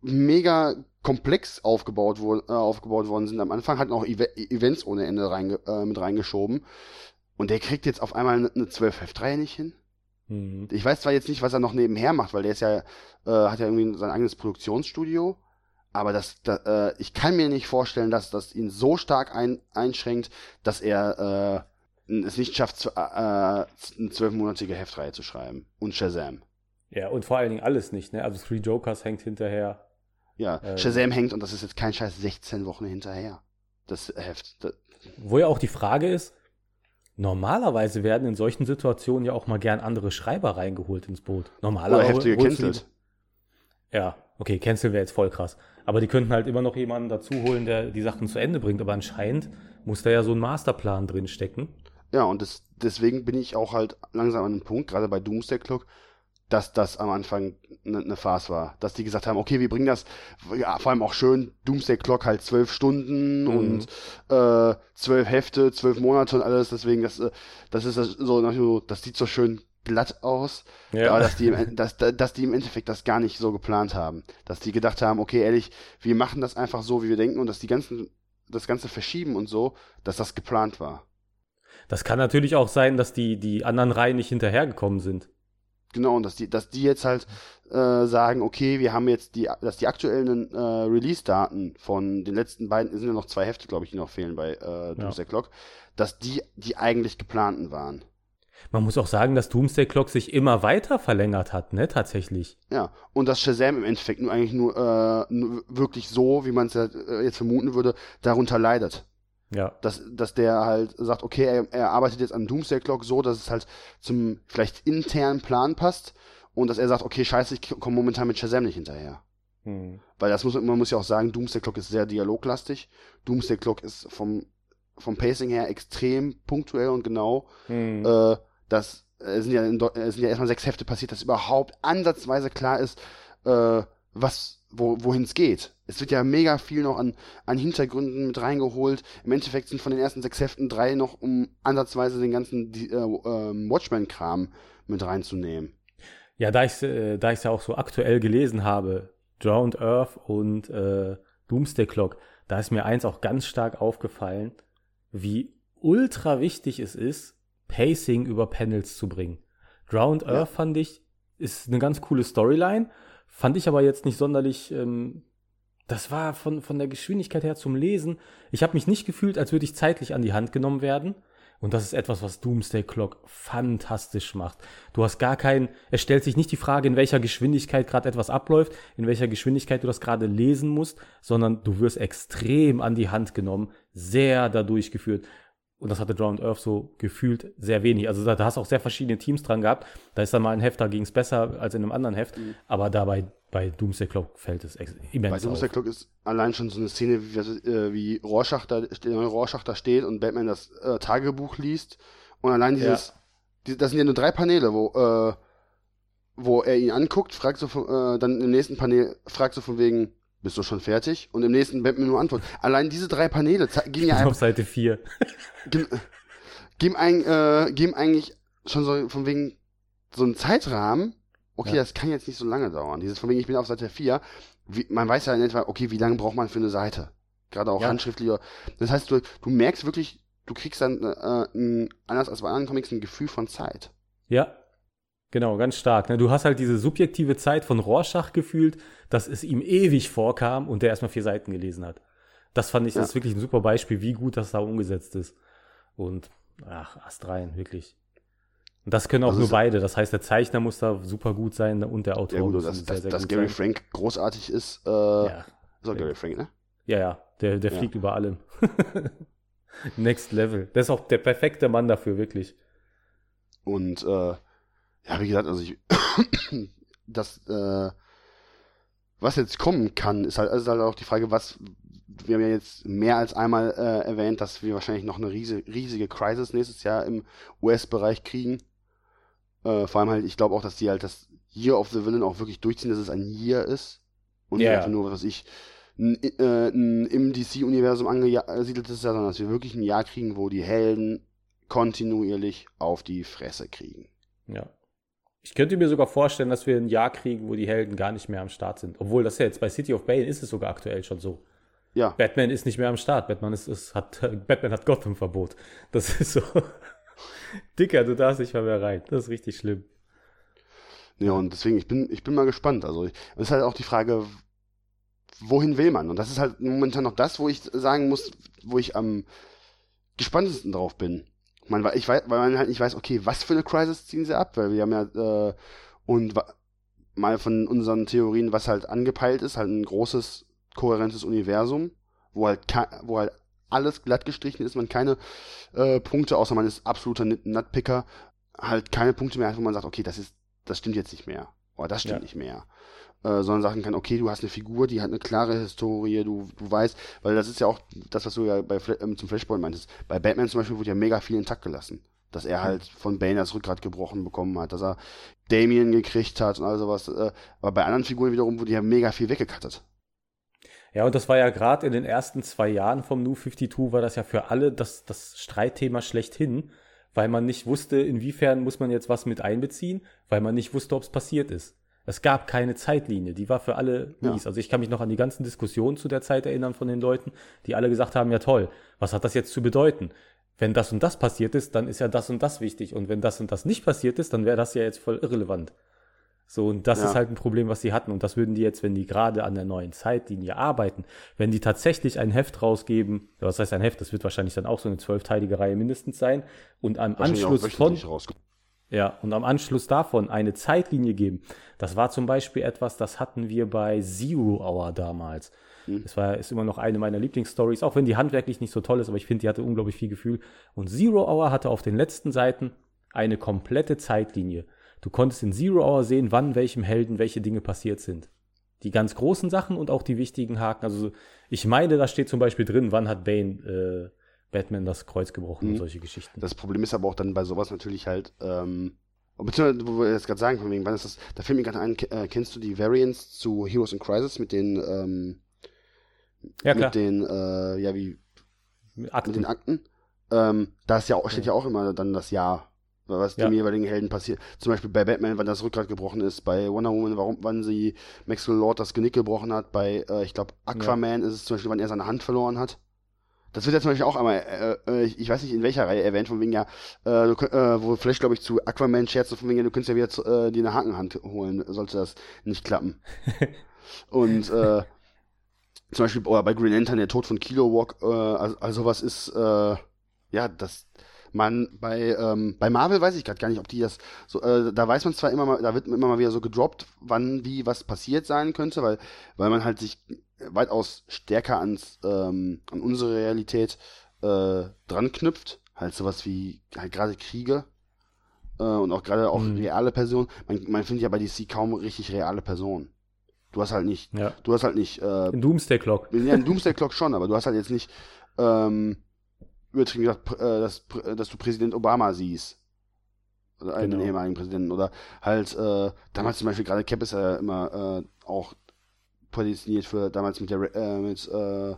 B: mega komplex aufgebaut, wo, äh, aufgebaut worden sind. Am Anfang hat auch Ev Events ohne Ende reinge äh, mit reingeschoben. Und der kriegt jetzt auf einmal eine 12-Heft-Reihe nicht hin. Mhm. Ich weiß zwar jetzt nicht, was er noch nebenher macht, weil der ist ja, äh, hat ja irgendwie sein eigenes Produktionsstudio. Aber das, das äh, ich kann mir nicht vorstellen, dass das ihn so stark ein, einschränkt, dass er äh, es nicht schafft, äh, eine zwölfmonatige Heftreihe zu schreiben. Und Shazam.
A: Ja, und vor allen Dingen alles nicht, ne? Also Three Jokers hängt hinterher.
B: Ja, ähm, Shazam hängt, und das ist jetzt kein Scheiß, 16 Wochen hinterher. Das Heft. Das,
A: Wo ja auch die Frage ist, Normalerweise werden in solchen Situationen ja auch mal gern andere Schreiber reingeholt ins Boot. Normalerweise. Oder
B: heftige gecancelt.
A: Ja, okay, cancel wäre jetzt voll krass. Aber die könnten halt immer noch jemanden dazu holen, der die Sachen zu Ende bringt. Aber anscheinend muss da ja so ein Masterplan drin stecken.
B: Ja, und das, deswegen bin ich auch halt langsam an dem Punkt, gerade bei Doomsday Clock, dass das am Anfang eine ne Farce war. Dass die gesagt haben, okay, wir bringen das, ja, vor allem auch schön, Doomsday Clock halt zwölf Stunden mhm. und äh, zwölf Hefte, zwölf Monate und alles, deswegen, das, äh, das ist so, das sieht so schön glatt aus, ja. aber dass die, im, dass, dass die im Endeffekt das gar nicht so geplant haben. Dass die gedacht haben, okay, ehrlich, wir machen das einfach so, wie wir denken und dass die ganzen, das Ganze verschieben und so, dass das geplant war.
A: Das kann natürlich auch sein, dass die, die anderen Reihen nicht hinterhergekommen sind.
B: Genau, und dass die, dass die jetzt halt äh, sagen, okay, wir haben jetzt die, dass die aktuellen äh, Release-Daten von den letzten beiden, es sind ja noch zwei Hefte, glaube ich, die noch fehlen bei äh, Doomsday ja. Clock, dass die die eigentlich geplanten waren.
A: Man muss auch sagen, dass Doomsday Clock sich immer weiter verlängert hat, ne, tatsächlich.
B: Ja, und dass Shazam im Endeffekt nur eigentlich nur, äh, nur wirklich so, wie man es äh, jetzt vermuten würde, darunter leidet. Ja. Dass, dass der halt sagt, okay, er, er arbeitet jetzt an Doomsday Clock so, dass es halt zum vielleicht internen Plan passt und dass er sagt, okay, scheiße, ich komme momentan mit Shazam nicht hinterher. Hm. Weil das muss, man muss ja auch sagen, Doomsday Clock ist sehr dialoglastig. Doomsday Clock ist vom, vom Pacing her extrem punktuell und genau. Hm. Äh, das es sind ja, in, sind ja erstmal sechs Hefte passiert, dass überhaupt ansatzweise klar ist, äh, was, wo, wohin es geht. Es wird ja mega viel noch an, an Hintergründen mit reingeholt. Im Endeffekt sind von den ersten sechs Heften drei noch, um ansatzweise den ganzen äh, äh, Watchmen-Kram mit reinzunehmen.
A: Ja, da ich äh, da ja auch so aktuell gelesen habe, Drowned Earth und äh, Doomsday Clock, da ist mir eins auch ganz stark aufgefallen, wie ultra wichtig es ist, Pacing über Panels zu bringen. Drowned ja. Earth fand ich, ist eine ganz coole Storyline, fand ich aber jetzt nicht sonderlich ähm, das war von, von der Geschwindigkeit her zum Lesen. Ich habe mich nicht gefühlt, als würde ich zeitlich an die Hand genommen werden. Und das ist etwas, was Doomsday Clock fantastisch macht. Du hast gar keinen, es stellt sich nicht die Frage, in welcher Geschwindigkeit gerade etwas abläuft, in welcher Geschwindigkeit du das gerade lesen musst, sondern du wirst extrem an die Hand genommen, sehr dadurch geführt. Und das hatte Drowned Earth so gefühlt sehr wenig. Also da, da hast du auch sehr verschiedene Teams dran gehabt. Da ist dann mal ein Heft, da ging es besser als in einem anderen Heft. Mhm. Aber dabei bei Doomsday Clock fällt es immens
B: Bei Doomsday Clock ist allein schon so eine Szene, wie, äh, wie Rorschach, da, Rorschach da steht und Batman das äh, Tagebuch liest. Und allein dieses, ja. die, das sind ja nur drei Paneele, wo, äh, wo er ihn anguckt, fragt so, von, äh, dann im nächsten Panel fragt so von wegen, bist du schon fertig? Und im nächsten nur Antwort. Allein diese drei Paneele geben ja
A: einfach. Auf Seite 4. [LAUGHS]
B: Geben, geben, ein, äh, geben eigentlich schon so von wegen so einen Zeitrahmen. Okay, ja. das kann jetzt nicht so lange dauern. Dieses von wegen, ich bin auf Seite 4. Wie, man weiß ja in etwa, okay, wie lange braucht man für eine Seite? Gerade auch ja. handschriftlicher. Das heißt, du, du merkst wirklich, du kriegst dann äh, ein, anders als bei anderen Comics ein Gefühl von Zeit.
A: Ja, Genau, ganz stark. Ne? Du hast halt diese subjektive Zeit von Rorschach gefühlt, dass es ihm ewig vorkam und der erstmal vier Seiten gelesen hat. Das fand ich, ja. das ist wirklich ein super Beispiel, wie gut das da umgesetzt ist. Und, ach, Ast rein, wirklich. Und das können auch also nur beide. Das heißt, der Zeichner muss da super gut sein und der Autor. Ja, gut,
B: dass, sehr, sehr dass Gary sein. Frank großartig ist, äh, ja. ist auch Gary Frank, ne?
A: Ja, ja, der, der ja. fliegt über allem. [LAUGHS] Next Level. Der ist auch der perfekte Mann dafür, wirklich.
B: Und, äh, ja, wie gesagt, also ich, [COUGHS] das, äh, was jetzt kommen kann, ist halt, ist halt auch die Frage, was, wir haben ja jetzt mehr als einmal äh, erwähnt, dass wir wahrscheinlich noch eine riesige, riesige Crisis nächstes Jahr im US-Bereich kriegen. Äh, vor allem halt, ich glaube auch, dass die halt das Year of the Villain auch wirklich durchziehen, dass es ein Year ist. Und yeah. nicht nur, was weiß ich, ein, äh, ein im DC-Universum angesiedeltes Jahr, sondern dass wir wirklich ein Jahr kriegen, wo die Helden kontinuierlich auf die Fresse kriegen.
A: Ja, ich könnte mir sogar vorstellen, dass wir ein Jahr kriegen, wo die Helden gar nicht mehr am Start sind. Obwohl das ja jetzt bei City of Bane ist es sogar aktuell schon so. Ja. Batman ist nicht mehr am Start. Batman ist, ist hat, [LAUGHS] Batman hat Gotham-Verbot. Das ist so. [LAUGHS] Dicker, du darfst nicht mal mehr rein. Das ist richtig schlimm.
B: Ja, und deswegen, ich bin, ich bin mal gespannt. Also, es ist halt auch die Frage, wohin will man? Und das ist halt momentan noch das, wo ich sagen muss, wo ich am gespanntesten drauf bin. Man, ich weiß, weil man halt nicht weiß, okay, was für eine Crisis ziehen sie ab, weil wir haben ja, äh, und mal von unseren Theorien, was halt angepeilt ist, halt ein großes, kohärentes Universum, wo halt, wo halt alles glatt gestrichen ist, man keine äh, Punkte, außer man ist absoluter Nutpicker, halt keine Punkte mehr hat, wo man sagt, okay, das ist, das stimmt jetzt nicht mehr. Oder das stimmt ja. nicht mehr äh, sondern sagen kann, okay, du hast eine Figur, die hat eine klare Historie, du, du weißt, weil das ist ja auch das, was du ja bei, ähm, zum Flashpoint meintest. Bei Batman zum Beispiel wurde ja mega viel intakt gelassen. Dass er halt von Bane das Rückgrat gebrochen bekommen hat, dass er Damien gekriegt hat und all sowas. Äh, aber bei anderen Figuren wiederum wurde ja mega viel weggekattet.
A: Ja, und das war ja gerade in den ersten zwei Jahren vom New 52 war das ja für alle das, das Streitthema schlechthin, weil man nicht wusste, inwiefern muss man jetzt was mit einbeziehen, weil man nicht wusste, ob es passiert ist. Es gab keine Zeitlinie, die war für alle mies. Ja. Also ich kann mich noch an die ganzen Diskussionen zu der Zeit erinnern von den Leuten, die alle gesagt haben, ja toll, was hat das jetzt zu bedeuten? Wenn das und das passiert ist, dann ist ja das und das wichtig. Und wenn das und das nicht passiert ist, dann wäre das ja jetzt voll irrelevant. So, und das ja. ist halt ein Problem, was sie hatten. Und das würden die jetzt, wenn die gerade an der neuen Zeitlinie arbeiten, wenn die tatsächlich ein Heft rausgeben, was heißt ein Heft, das wird wahrscheinlich dann auch so eine zwölfteilige Reihe mindestens sein, und am Anschluss von, ja, und am Anschluss davon eine Zeitlinie geben. Das war zum Beispiel etwas, das hatten wir bei Zero Hour damals. Mhm. Das war, ist immer noch eine meiner Lieblingsstories, auch wenn die handwerklich nicht so toll ist, aber ich finde, die hatte unglaublich viel Gefühl. Und Zero Hour hatte auf den letzten Seiten eine komplette Zeitlinie. Du konntest in Zero Hour sehen, wann welchem Helden welche Dinge passiert sind. Die ganz großen Sachen und auch die wichtigen Haken. Also ich meine, da steht zum Beispiel drin, wann hat Bane äh, Batman das Kreuz gebrochen mhm. und solche Geschichten.
B: Das Problem ist aber auch dann bei sowas natürlich halt, ähm, beziehungsweise, wo wir jetzt gerade sagen, von wegen, wann ist das, da fällt mir gerade ein, äh, kennst du die Variants zu Heroes in Crisis mit den, ähm, ja, klar. mit den, äh, ja, wie, Akten. mit den Akten? Ähm, da ist ja auch, steht ja. ja auch immer dann das Jahr, was ja. dem jeweiligen Helden passiert. Zum Beispiel bei Batman, wann das Rückgrat gebrochen ist, bei Wonder Woman, warum, wann sie Maxwell Lord das Genick gebrochen hat, bei, äh, ich glaube, Aquaman ja. ist es zum Beispiel, wann er seine Hand verloren hat. Das wird ja zum Beispiel auch einmal, äh, äh, ich weiß nicht in welcher Reihe erwähnt, von wegen ja, äh, du, äh, wo vielleicht glaube ich zu Aquaman scherzt, von wegen ja, du könntest ja wieder zu, äh, dir eine Hakenhand holen, sollte das nicht klappen. [LAUGHS] Und äh, zum Beispiel oder bei Green Lantern der Tod von Kilowog, äh, also, also sowas ist, äh, ja, das man bei ähm, bei Marvel weiß ich gerade gar nicht, ob die das so äh, da weiß man zwar immer mal, da wird immer mal wieder so gedroppt, wann wie was passiert sein könnte, weil weil man halt sich weitaus stärker ans, ähm, an unsere Realität äh, dran knüpft. halt sowas wie, halt gerade Kriege äh, und auch gerade auch mhm. reale Personen. Man, man findet ja bei DC kaum richtig reale Personen. Du hast halt nicht, ja. du hast halt nicht. Äh,
A: in Doomsday Clock.
B: Ja, in Doomsday Clock schon, aber du hast halt jetzt nicht ähm, übertrieben gesagt, äh, dass, dass du Präsident Obama siehst. Oder einen genau. ehemaligen Präsidenten. Oder halt, äh, damals zum Beispiel gerade Cap ist ja immer äh, auch prädestiniert für damals mit der äh, mit äh,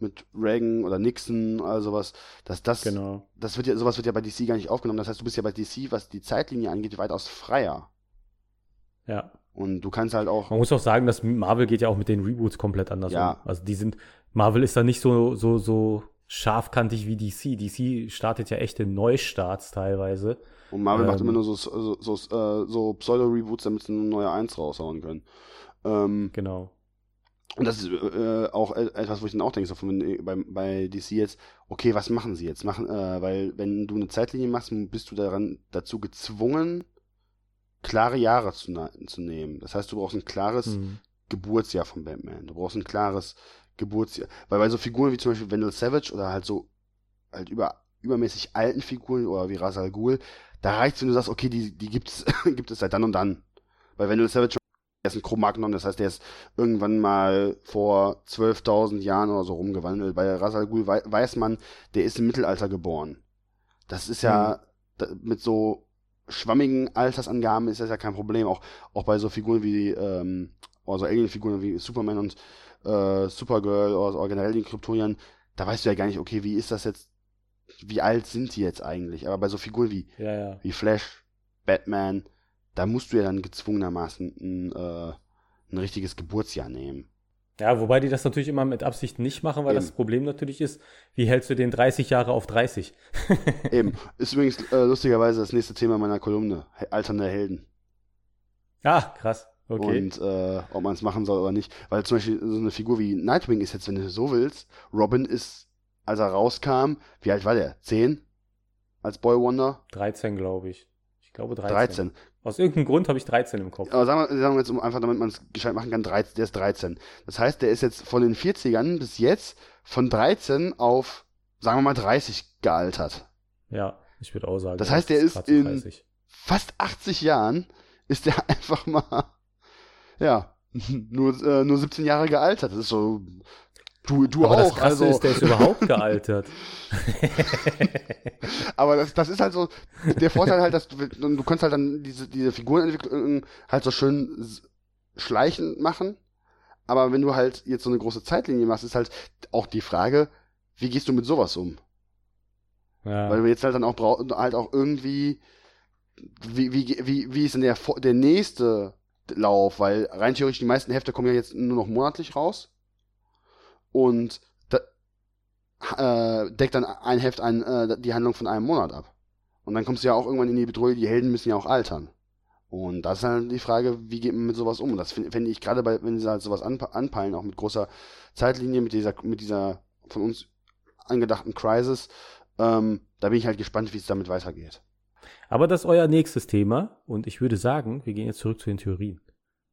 B: mit Reagan oder Nixon oder sowas, dass das, genau. das wird ja, sowas wird ja bei DC gar nicht aufgenommen. Das heißt, du bist ja bei DC, was die Zeitlinie angeht, weitaus freier.
A: Ja.
B: Und du kannst halt auch.
A: Man muss auch sagen, dass Marvel geht ja auch mit den Reboots komplett anders
B: ja.
A: um. Also die sind, Marvel ist da nicht so, so, so scharfkantig wie DC. DC startet ja echte Neustarts teilweise.
B: Und Marvel ähm, macht immer nur so, so, so, so, so Pseudo-Reboots, damit sie eine neue Eins raushauen können. Ähm,
A: genau.
B: Und das ist äh, auch etwas, wo ich dann auch denke, so von, bei, bei DC jetzt, okay, was machen sie jetzt? Machen, äh, weil wenn du eine Zeitlinie machst, bist du daran dazu gezwungen, klare Jahre zu, zu nehmen. Das heißt, du brauchst ein klares mhm. Geburtsjahr von Batman. Du brauchst ein klares Geburtsjahr. Weil bei so Figuren wie zum Beispiel Wendell Savage oder halt so halt über, übermäßig alten Figuren oder wie Ras Al Ghul, da reicht wenn du sagst, okay, die, die gibt's, [LAUGHS] gibt es seit dann und dann. Bei Wendell Savage er ist ein Cro-Magnon, das heißt, der ist irgendwann mal vor 12.000 Jahren oder so rumgewandelt. Bei Ras Al Ghul weiß man, der ist im Mittelalter geboren. Das ist ja mhm. mit so schwammigen Altersangaben ist das ja kein Problem. Auch, auch bei so Figuren wie, ähm, also Alien-Figuren wie Superman und äh, Supergirl oder, oder generell den Kryptoniern, da weißt du ja gar nicht, okay, wie ist das jetzt, wie alt sind die jetzt eigentlich? Aber bei so Figuren wie,
A: ja, ja.
B: wie Flash, Batman, da musst du ja dann gezwungenermaßen ein, äh, ein richtiges Geburtsjahr nehmen.
A: Ja, wobei die das natürlich immer mit Absicht nicht machen, weil Eben. das Problem natürlich ist, wie hältst du den 30 Jahre auf 30? [LAUGHS]
B: Eben. Ist übrigens äh, lustigerweise das nächste Thema meiner Kolumne. Alternde Helden.
A: Ah, krass. Okay.
B: Und äh, ob man es machen soll oder nicht. Weil zum Beispiel so eine Figur wie Nightwing ist jetzt, wenn du so willst, Robin ist, als er rauskam, wie alt war der? Zehn? Als Boy Wonder?
A: 13, glaube ich. Ich glaube 13.
B: 13.
A: Aus irgendeinem Grund habe ich 13 im Kopf.
B: Aber sagen wir, sagen wir jetzt, um einfach damit man es gescheit machen kann, 13, der ist 13. Das heißt, der ist jetzt von den 40ern bis jetzt von 13 auf, sagen wir mal, 30 gealtert.
A: Ja, ich würde auch sagen.
B: Das heißt, der ist in 30. fast 80 Jahren ist der [LAUGHS] einfach mal, ja, [LAUGHS] nur, äh, nur 17 Jahre gealtert. Das ist so Du, du
A: aber
B: auch.
A: Das Krasse
B: also.
A: ist, der ist überhaupt gealtert. [LAUGHS]
B: aber das, das ist halt so der Vorteil halt, dass du, du kannst halt dann diese, diese Figurenentwicklung halt so schön schleichend machen. Aber wenn du halt jetzt so eine große Zeitlinie machst, ist halt auch die Frage, wie gehst du mit sowas um? Ja. Weil du jetzt halt dann auch brauch, halt auch irgendwie, wie, wie, wie, wie ist denn der, der nächste Lauf? Weil rein theoretisch die meisten Hefte kommen ja jetzt nur noch monatlich raus und da, äh, deckt dann ein Heft ein, äh, die Handlung von einem Monat ab. Und dann kommst du ja auch irgendwann in die Bedrohung, die Helden müssen ja auch altern. Und das ist halt die Frage, wie geht man mit sowas um? Und das finde find ich gerade bei, wenn sie halt sowas anpeilen, auch mit großer Zeitlinie, mit dieser, mit dieser von uns angedachten Crisis, ähm, da bin ich halt gespannt, wie es damit weitergeht.
A: Aber das ist euer nächstes Thema und ich würde sagen, wir gehen jetzt zurück zu den Theorien.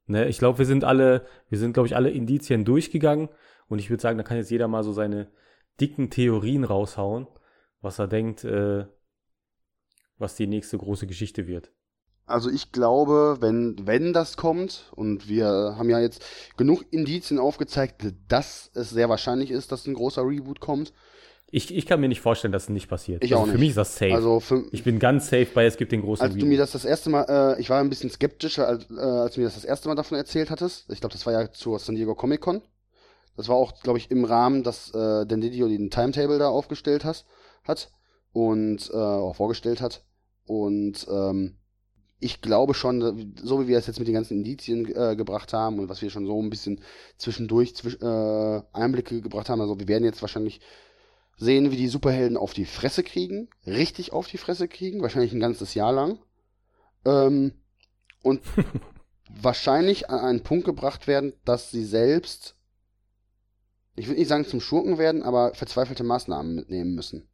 A: Ne, ich glaube, wir sind alle, wir sind, glaube ich, alle Indizien durchgegangen und ich würde sagen, da kann jetzt jeder mal so seine dicken Theorien raushauen, was er denkt, äh, was die nächste große Geschichte wird.
B: Also ich glaube, wenn, wenn das kommt, und wir haben ja jetzt genug Indizien aufgezeigt, dass es sehr wahrscheinlich ist, dass ein großer Reboot kommt.
A: Ich, ich kann mir nicht vorstellen, dass es nicht passiert.
B: Ich also auch
A: nicht.
B: Für
A: mich ist das safe.
B: Also für,
A: ich bin ganz safe bei, es gibt den großen
B: Als Reboot. du mir das das erste Mal, äh, ich war ein bisschen skeptischer, als, äh, als du mir das das erste Mal davon erzählt hattest. Ich glaube, das war ja zur San Diego Comic Con. Das war auch, glaube ich, im Rahmen, dass äh, Dendidio den Timetable da aufgestellt has, hat und äh, auch vorgestellt hat. Und ähm, ich glaube schon, so wie wir es jetzt mit den ganzen Indizien äh, gebracht haben und was wir schon so ein bisschen zwischendurch zwisch, äh, Einblicke gebracht haben, also wir werden jetzt wahrscheinlich sehen, wie die Superhelden auf die Fresse kriegen, richtig auf die Fresse kriegen, wahrscheinlich ein ganzes Jahr lang. Ähm, und [LAUGHS] wahrscheinlich an einen Punkt gebracht werden, dass sie selbst ich würde nicht sagen zum Schurken werden, aber verzweifelte Maßnahmen mitnehmen müssen.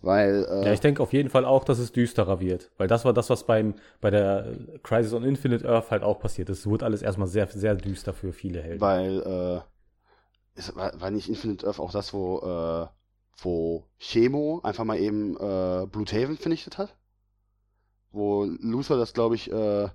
B: Weil, äh,
A: ja, ich denke auf jeden Fall auch, dass es düsterer wird. Weil das war das, was beim, bei der Crisis on Infinite Earth halt auch passiert ist. Es wurde alles erstmal sehr, sehr düster für viele Helden.
B: Weil, äh, ist, war, war nicht Infinite Earth auch das, wo äh, wo Chemo einfach mal eben äh, Bloodhaven vernichtet hat. Wo Luther das, glaube ich, äh,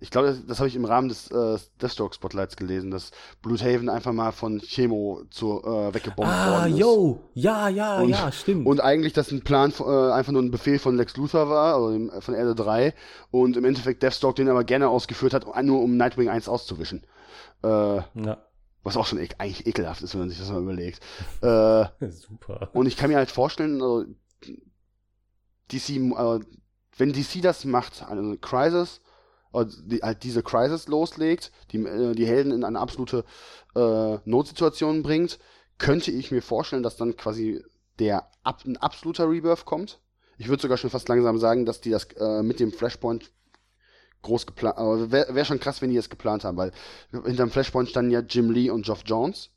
B: ich glaube, das, das habe ich im Rahmen des äh, Deathstroke Spotlights gelesen, dass Bloodhaven einfach mal von Chemo zu, äh, weggebombt ah, worden ist. Ah, yo,
A: ja, ja, und, ja, stimmt.
B: Und eigentlich, dass ein Plan, äh, einfach nur ein Befehl von Lex Luthor war, also von Erde 3, und im Endeffekt Deathstroke den aber gerne ausgeführt hat, nur um Nightwing 1 auszuwischen. Äh, ja. Was auch schon e eigentlich ekelhaft ist, wenn man sich das mal überlegt. [LAUGHS] Äh, Super. Und ich kann mir halt vorstellen, also, DC, äh, wenn DC das macht, also Crisis, die, halt diese Crisis loslegt, die, äh, die Helden in eine absolute äh, Notsituation bringt, könnte ich mir vorstellen, dass dann quasi der ab, ein absoluter Rebirth kommt. Ich würde sogar schon fast langsam sagen, dass die das äh, mit dem Flashpoint groß geplant, aber wäre wär schon krass, wenn die das geplant haben, weil hinterm Flashpoint standen ja Jim Lee und Geoff Jones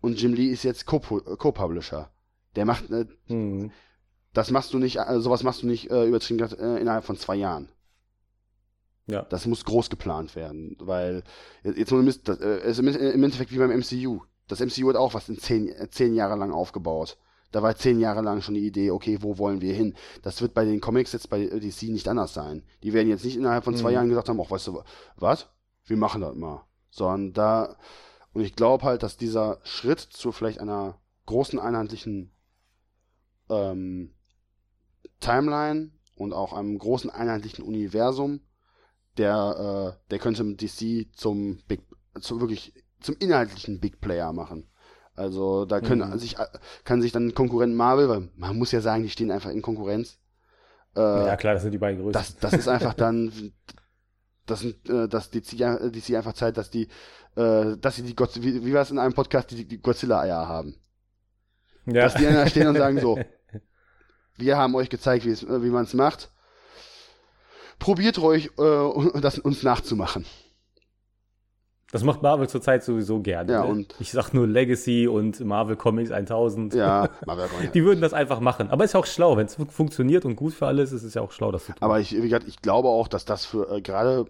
B: und Jim Lee ist jetzt Co-Publisher. Der macht, äh, mhm. das machst du nicht, äh, sowas machst du nicht äh, übertrieben äh, innerhalb von zwei Jahren. Ja. Das muss groß geplant werden, weil jetzt das, äh, ist im Endeffekt wie beim MCU. Das MCU hat auch was in zehn, äh, zehn Jahre lang aufgebaut. Da war zehn Jahre lang schon die Idee, okay, wo wollen wir hin? Das wird bei den Comics jetzt bei DC nicht anders sein. Die werden jetzt nicht innerhalb von zwei mhm. Jahren gesagt haben, ach, weißt du, was? Wir machen das mal. Sondern da, und ich glaube halt, dass dieser Schritt zu vielleicht einer großen einheitlichen ähm, Timeline und auch einem großen einheitlichen Universum der, äh, der könnte DC zum Big, zum wirklich zum inhaltlichen Big Player machen. Also da können mhm. sich kann sich dann Konkurrent Marvel, weil man muss ja sagen, die stehen einfach in Konkurrenz.
A: Äh, ja klar, das sind die beiden größten.
B: Das, das ist einfach dann, das sind, äh, dass DC, DC einfach Zeit, dass die, äh, dass sie die Gott, wie, wie war es in einem Podcast, die, die Godzilla-Eier haben. Ja. Dass die da stehen und sagen so, [LAUGHS] wir haben euch gezeigt, wie man es macht probiert ruhig, äh, das uns nachzumachen.
A: Das macht Marvel zurzeit sowieso gerne. Ja, ne? ich sag nur Legacy und Marvel Comics 1000. Ja, [LAUGHS] Marvel Comics. Die würden das einfach machen. Aber ist ja auch schlau, wenn es funktioniert und gut für alles ist, ist es ja auch schlau, das zu tun.
B: Aber ich, ich glaube auch, dass das für äh, gerade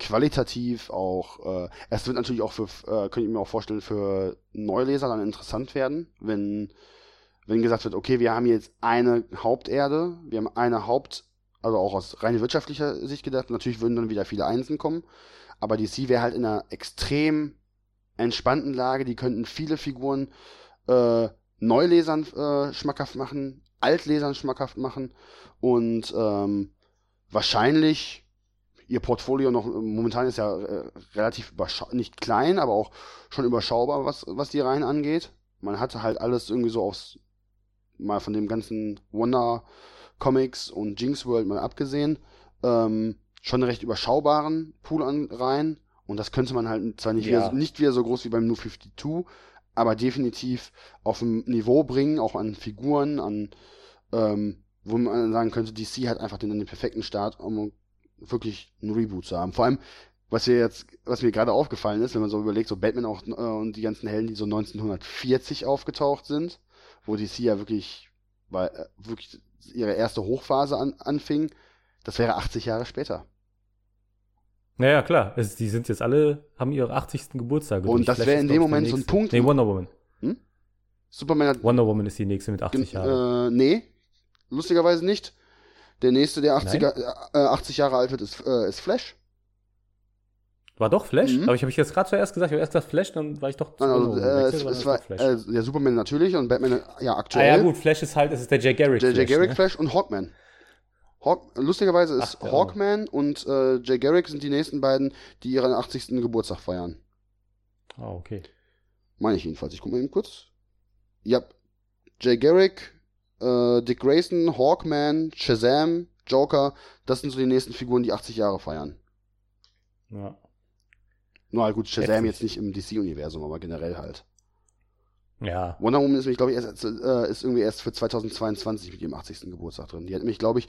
B: qualitativ auch, äh, es wird natürlich auch für, äh, könnte ich mir auch vorstellen, für Neuleser dann interessant werden, wenn, wenn gesagt wird, okay, wir haben jetzt eine Haupterde, wir haben eine Haupt, also auch aus rein wirtschaftlicher Sicht gedacht. Natürlich würden dann wieder viele Einsen kommen, aber DC wäre halt in einer extrem entspannten Lage. Die könnten viele Figuren äh, Neulesern äh, schmackhaft machen, Altlesern schmackhaft machen und ähm, wahrscheinlich ihr Portfolio noch momentan ist ja äh, relativ nicht klein, aber auch schon überschaubar, was was die Reihen angeht. Man hatte halt alles irgendwie so aufs mal von dem ganzen Wonder Comics und Jinx World mal abgesehen, ähm, schon einen recht überschaubaren Pool an rein. Und das könnte man halt zwar nicht, ja. wieder, nicht wieder so groß wie beim New 52, aber definitiv auf ein Niveau bringen, auch an Figuren, an, ähm, wo man sagen könnte, DC hat einfach den, den perfekten Start, um wirklich einen Reboot zu haben. Vor allem, was mir jetzt, was mir gerade aufgefallen ist, wenn man so überlegt, so Batman auch äh, und die ganzen Helden, die so 1940 aufgetaucht sind, wo DC ja wirklich, weil, äh, wirklich ihre erste Hochphase an, anfing, das wäre 80 Jahre später.
A: Naja, klar. Es, die sind jetzt alle, haben ihre 80. Geburtstag.
B: Und das wäre in dem Moment so ein Punkt.
A: Nee, Wonder Woman. Hm?
B: Superman hat.
A: Wonder Woman ist die nächste mit 80 Jahren.
B: Äh, nee, lustigerweise nicht. Der nächste, der 80, äh, 80 Jahre alt wird, ist, äh, ist Flash.
A: War doch Flash? Mhm. Aber ich habe ich jetzt gerade zuerst gesagt, ich habe erst gesagt Flash, dann war ich doch.
B: Also, äh, es, es war, äh, der Superman natürlich und Batman ja aktuell.
A: Ah ja gut, Flash ist halt, es ist der Jay Garrick
B: Der Jay Garrick ne? Flash und Hawkman. Hawk, lustigerweise ist Ach, Hawkman und äh, Jay Garrick sind die nächsten beiden, die ihren 80. Geburtstag feiern.
A: Ah, okay.
B: Meine ich jedenfalls. Ich gucke mal eben kurz. Ja. Jay Garrick, äh, Dick Grayson, Hawkman, Shazam, Joker, das sind so die nächsten Figuren, die 80 Jahre feiern. Ja. Nur halt gut, Shazam jetzt nicht im DC-Universum, aber generell halt.
A: Ja.
B: Wonder Woman ist, glaube ich, erst, äh, ist irgendwie erst für 2022 mit ihrem 80. Geburtstag drin. Die hat nämlich, glaube ich,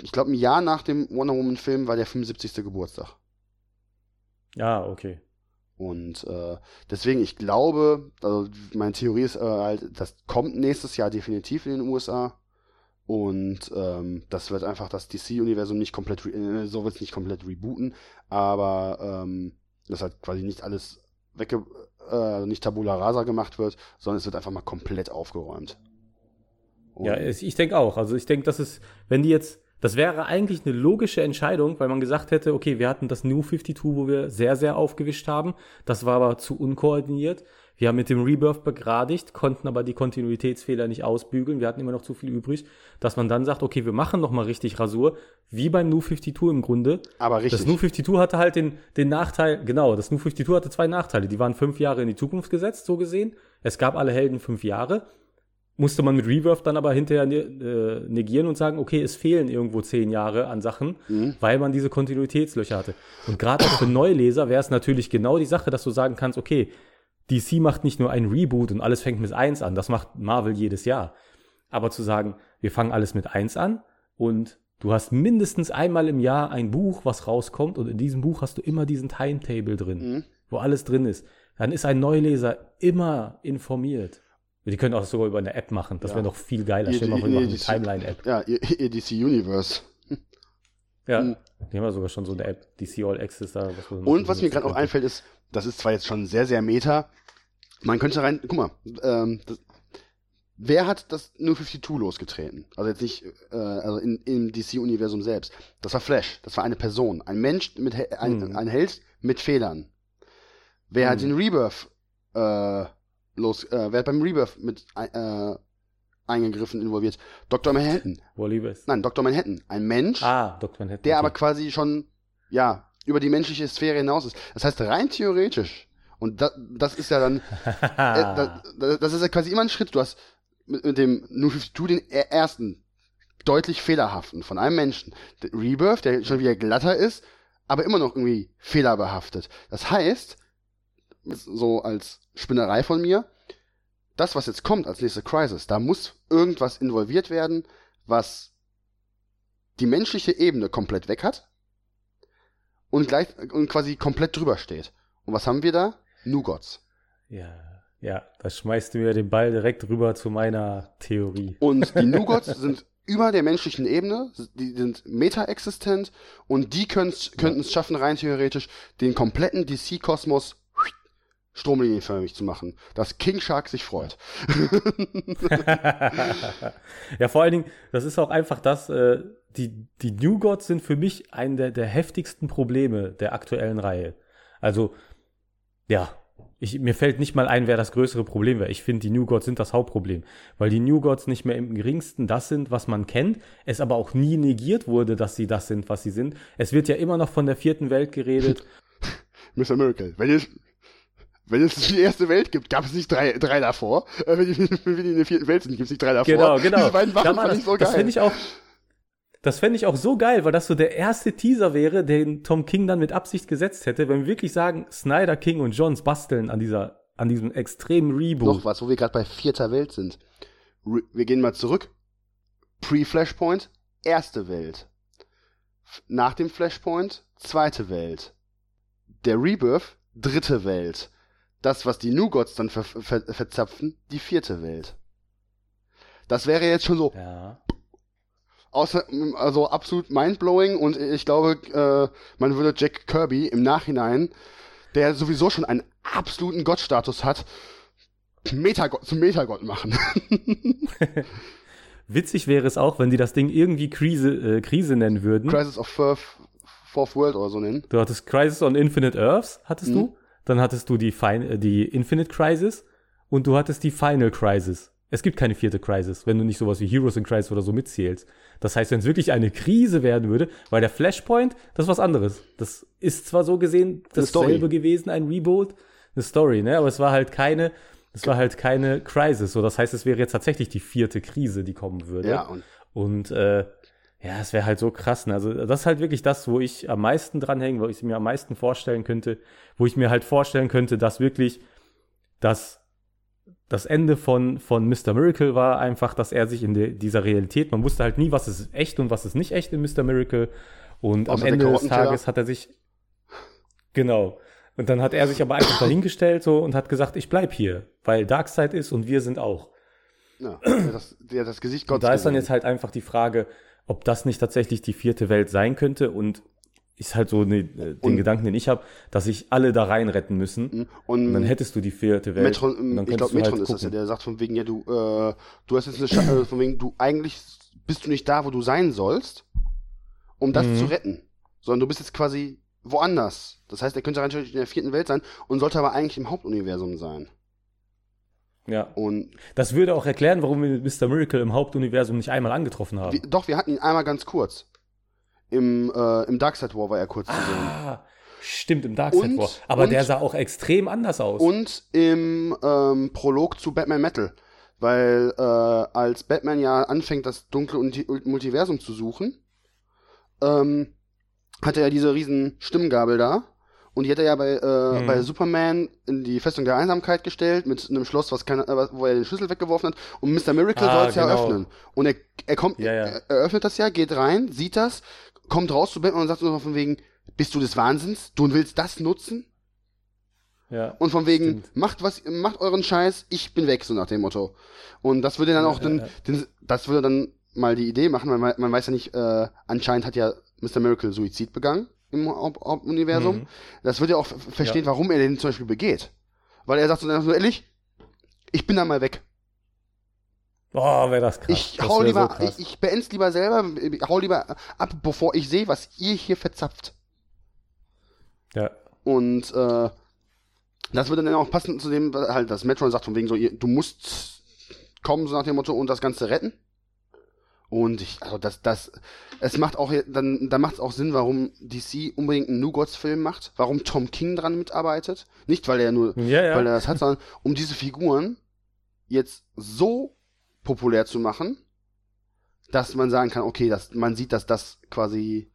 B: ich glaube, ein Jahr nach dem Wonder Woman-Film war der 75. Geburtstag.
A: Ja, okay.
B: Und äh, deswegen, ich glaube, also meine Theorie ist äh, halt, das kommt nächstes Jahr definitiv in den USA. Und ähm, das wird einfach das DC-Universum nicht komplett, äh, so wird es nicht komplett rebooten, aber ähm, dass halt quasi nicht alles wegge äh, nicht Tabula Rasa gemacht wird, sondern es wird einfach mal komplett aufgeräumt.
A: Und ja, ich denke auch. Also ich denke, dass es, wenn die jetzt, das wäre eigentlich eine logische Entscheidung, weil man gesagt hätte, okay, wir hatten das New 52, wo wir sehr, sehr aufgewischt haben. Das war aber zu unkoordiniert. Wir haben mit dem Rebirth begradigt, konnten aber die Kontinuitätsfehler nicht ausbügeln. Wir hatten immer noch zu viel übrig, dass man dann sagt, okay, wir machen noch mal richtig Rasur, wie beim New 52 im Grunde.
B: Aber richtig.
A: Das New 52 hatte halt den, den Nachteil, genau, das New 52 hatte zwei Nachteile. Die waren fünf Jahre in die Zukunft gesetzt, so gesehen. Es gab alle Helden fünf Jahre. Musste man mit Rebirth dann aber hinterher äh, negieren und sagen, okay, es fehlen irgendwo zehn Jahre an Sachen, mhm. weil man diese Kontinuitätslöcher hatte. Und gerade auch für Neuleser wäre es natürlich genau die Sache, dass du sagen kannst, okay, DC macht nicht nur ein Reboot und alles fängt mit 1 an, das macht Marvel jedes Jahr. Aber zu sagen, wir fangen alles mit 1 an und du hast mindestens einmal im Jahr ein Buch, was rauskommt und in diesem Buch hast du immer diesen Timetable drin, mhm. wo alles drin ist. Dann ist ein Neuleser immer informiert. Die können auch sogar über eine App machen, das ja. wäre noch viel geiler. Stell mal vor, eine Timeline-App.
B: Ja, ihr, ihr DC Universe.
A: Ja, mhm. die haben ja sogar schon so eine App, DC All Access da.
B: Was und was mir gerade auch einfällt ist, das ist zwar jetzt schon sehr, sehr meta. Man könnte rein, guck mal, ähm, das, wer hat das New 52 losgetreten? Also jetzt nicht, äh, also in, im DC-Universum selbst. Das war Flash, das war eine Person, ein Mensch mit, ein, hm. ein Held mit Fehlern. Wer hm. hat den Rebirth, äh, los, äh, wer hat beim Rebirth mit, äh, eingegriffen, involviert? Dr. Manhattan.
A: Wally West.
B: Nein, Dr. Manhattan. Ein Mensch,
A: ah, Dr. Manhattan,
B: der okay. aber quasi schon, ja, über die menschliche Sphäre hinaus ist. Das heißt, rein theoretisch, und das, das ist ja dann, [LAUGHS] äh, das, das, ist ja quasi immer ein Schritt. Du hast mit, mit dem New 52 den ersten, deutlich fehlerhaften von einem Menschen. Der Rebirth, der schon wieder glatter ist, aber immer noch irgendwie fehlerbehaftet. Das heißt, so als Spinnerei von mir, das, was jetzt kommt als nächste Crisis, da muss irgendwas involviert werden, was die menschliche Ebene komplett weg hat und gleich und quasi komplett drüber steht. Und was haben wir da? Nugots.
A: Ja, ja, da schmeißt du mir den Ball direkt rüber zu meiner Theorie.
B: Und die [LAUGHS] Nugots sind über der menschlichen Ebene, die sind meta-existent und die könnten es schaffen, rein theoretisch, den kompletten DC-Kosmos stromlinienförmig zu machen, dass King Shark sich freut. [LAUGHS]
A: ja, vor allen Dingen, das ist auch einfach das, äh, die, die New Gods sind für mich ein der, der heftigsten Probleme der aktuellen Reihe. Also, ja, ich, mir fällt nicht mal ein, wer das größere Problem wäre. Ich finde, die New Gods sind das Hauptproblem, weil die New Gods nicht mehr im geringsten das sind, was man kennt, es aber auch nie negiert wurde, dass sie das sind, was sie sind. Es wird ja immer noch von der vierten Welt geredet. [LAUGHS]
B: Mr. Miracle, wenn ihr wenn es die erste Welt gibt, gab es nicht drei, drei davor. Äh, wenn, die, [LAUGHS] wenn die in der vierten Welt sind, gibt es nicht drei davor.
A: Genau, genau.
B: Diese beiden Waffen fand ich so geil.
A: Das finde ich auch, das fände ich auch so geil, weil das so der erste Teaser wäre, den Tom King dann mit Absicht gesetzt hätte, wenn wir wirklich sagen, Snyder, King und Johns basteln an dieser, an diesem extremen Reboot.
B: Noch was, wo wir gerade bei vierter Welt sind. Re wir gehen mal zurück. Pre-Flashpoint, erste Welt. Nach dem Flashpoint, zweite Welt. Der Rebirth, dritte Welt das, was die New Gods dann ver ver verzapfen, die vierte Welt. Das wäre jetzt schon so.
A: Ja.
B: Außer, also absolut mindblowing und ich glaube, äh, man würde Jack Kirby im Nachhinein, der sowieso schon einen absoluten Gottstatus hat, Metagott zum Metagott machen. [LAUGHS]
A: Witzig wäre es auch, wenn die das Ding irgendwie Krise, äh, Krise nennen würden.
B: Crisis of Fourth, Fourth World oder so nennen.
A: Du hattest Crisis on Infinite Earths, hattest mhm. du? Dann hattest du die, fin die Infinite Crisis und du hattest die Final Crisis. Es gibt keine vierte Crisis, wenn du nicht sowas wie Heroes in Crisis oder so mitzählst. Das heißt, wenn es wirklich eine Krise werden würde, weil der Flashpoint, das ist was anderes. Das ist zwar so gesehen dasselbe gewesen, ein Reboot, eine Story, ne? Aber es war halt keine, es war halt keine Crisis. So, das heißt, es wäre jetzt tatsächlich die vierte Krise, die kommen würde.
B: Ja, und,
A: und äh, ja, es wäre halt so krass. Ne? Also das ist halt wirklich das, wo ich am meisten dranhänge, wo ich mir am meisten vorstellen könnte, wo ich mir halt vorstellen könnte, dass wirklich das, das Ende von, von Mr. Miracle war einfach, dass er sich in de, dieser Realität, man wusste halt nie, was ist echt und was ist nicht echt in Mr. Miracle. Und Außer am Ende des Tages hat er sich, genau. Und dann hat er sich aber einfach dahingestellt so und hat gesagt, ich bleib hier, weil Darkseid ist und wir sind auch.
B: Ja, der das, der das Gesicht Gottes.
A: Und da ist dann jetzt halt einfach die Frage, ob das nicht tatsächlich die vierte Welt sein könnte. Und ist halt so ne, den
B: Und-
A: Gedanken, den ich habe, dass sich alle da rein retten müssen.
B: Mhm. Und,
A: Und dann hättest du die vierte Welt.
B: Metron, ich glaube,
A: halt
B: Metron ist das ja,
A: gucken.
B: der sagt von wegen, ja, du, äh, du hast jetzt eine Scha äh, von wegen, du eigentlich bist du nicht da, wo du sein sollst, um das
A: Mhm.
B: zu retten. Sondern du bist jetzt quasi woanders. Das heißt, er könnte rein in der vierten Welt sein und sollte aber eigentlich im Hauptuniversum sein.
A: Ja.
B: Und
A: Das würde auch erklären, warum wir Mr. Miracle im Hauptuniversum nicht einmal angetroffen haben.
B: wir, doch, wir hatten ihn einmal ganz kurz. Im, äh, im Darkseid War war er kurz zu sehen.
A: ah, stimmt, im Darkseid War. Aber
B: und-
A: der sah auch extrem anders aus.
B: Und im ähm, Prolog zu Batman Metal. Weil äh, als Batman ja anfängt, das dunkle Ulti- Multiversum zu suchen, ähm, hat er ja diese riesen Stimmgabel da. Und die hat er ja bei, äh,
A: Mhm.
B: bei Superman in die Festung der Einsamkeit gestellt, mit einem Schloss, was keiner, äh, wo er den Schlüssel weggeworfen hat. Und Mr. Miracle
A: Ah,
B: soll es ja
A: genau.
B: öffnen. Und er, er kommt,
A: Ja, ja.
B: Er, er öffnet das ja, geht rein, sieht das, kommt raus zu Batman und sagt so von wegen, bist du des Wahnsinns? Du willst das nutzen?
A: ja.
B: Und von wegen,
A: Stimmt.
B: macht was, macht euren Scheiß, ich bin weg, so nach dem Motto. Und das würde dann
A: Ja,
B: auch den,
A: ja, ja.
B: den, das würde dann mal die Idee machen, weil man, man weiß ja nicht, äh, anscheinend hat ja Mr. Miracle Suizid begangen im Haupt- Hauptuniversum.
A: Mhm.
B: Das würde ja auch verstehen, warum er den zum Beispiel begeht. Weil er sagt so, so ehrlich, ich bin dann mal weg.
A: Oh, wäre das krass.
B: Ich
A: das
B: hau lieber,
A: so
B: ich, ich beend's lieber selber, ich hau lieber ab, bevor ich sehe, was ihr hier verzapft.
A: ja.
B: Und äh, das würde dann auch passen zu dem, halt, dass Metron sagt von wegen so, ihr, du musst kommen, so nach dem Motto, und das Ganze retten. Und ich, also das, das, es macht auch, dann, dann macht es auch Sinn, warum DC unbedingt einen New Gods-Film macht, warum Tom King dran mitarbeitet. Nicht, weil er nur,
A: Ja, ja.
B: weil er das hat, sondern um diese Figuren jetzt so populär zu machen, dass man sagen kann, okay, dass man sieht, dass das quasi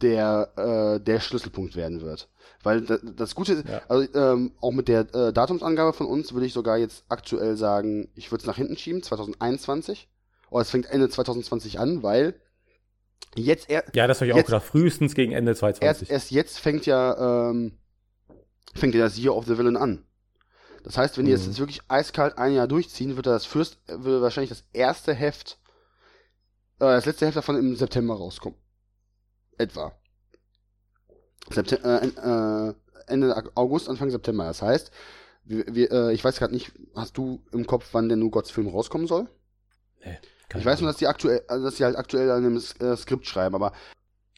B: der, äh, der Schlüsselpunkt werden wird. Weil das, das Gute ist,
A: Ja.
B: also, ähm, auch mit der äh, Datumsangabe von uns würde ich sogar jetzt aktuell sagen, ich würde es nach hinten schieben, 2021. Oder es fängt Ende 2020 an, weil jetzt er,
A: ja, das habe ich auch
B: Jetzt-
A: gedacht. Frühestens gegen Ende 2020.
B: erst, erst jetzt fängt ja, ähm, fängt ja das Year of the Villain an. Das heißt, wenn die jetzt,
A: Mhm.
B: jetzt wirklich eiskalt ein Jahr durchziehen, wird das Fürst, wird wahrscheinlich das erste Heft, äh, das letzte Heft davon im September rauskommen. Etwa. Septem äh, äh, Ende August, Anfang September. Das heißt, wir, wir, äh, ich weiß gerade nicht, hast du im Kopf, wann der New Gods Film rauskommen soll?
A: Keine
B: ich weiß nur, dass die aktuell, also dass sie halt aktuell an einem äh, Skript schreiben, aber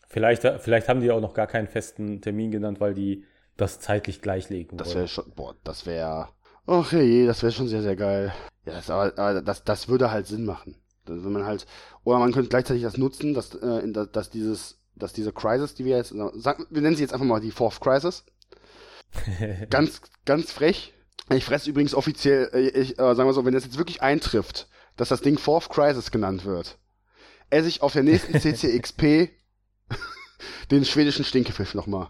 A: vielleicht, vielleicht haben die auch noch gar keinen festen Termin genannt, weil die das zeitlich gleichlegen
B: Das wäre schon, boah, das wäre, ach je, das wäre schon sehr, sehr geil. Ja, das, aber, aber das, das würde halt Sinn machen. Wenn man halt, oder man könnte gleichzeitig das nutzen, dass, äh, in, dass, dass dieses, dass diese Crisis, die wir jetzt, sagen, wir nennen sie jetzt einfach mal die Fourth Crisis, [LAUGHS] ganz, ganz frech. Ich fresse übrigens offiziell, äh, ich, äh, sagen wir so, wenn das jetzt wirklich eintrifft, dass das Ding Fourth Crisis genannt wird, esse ich auf der nächsten [LAUGHS] CCXP [LAUGHS] den schwedischen Stinkefisch nochmal.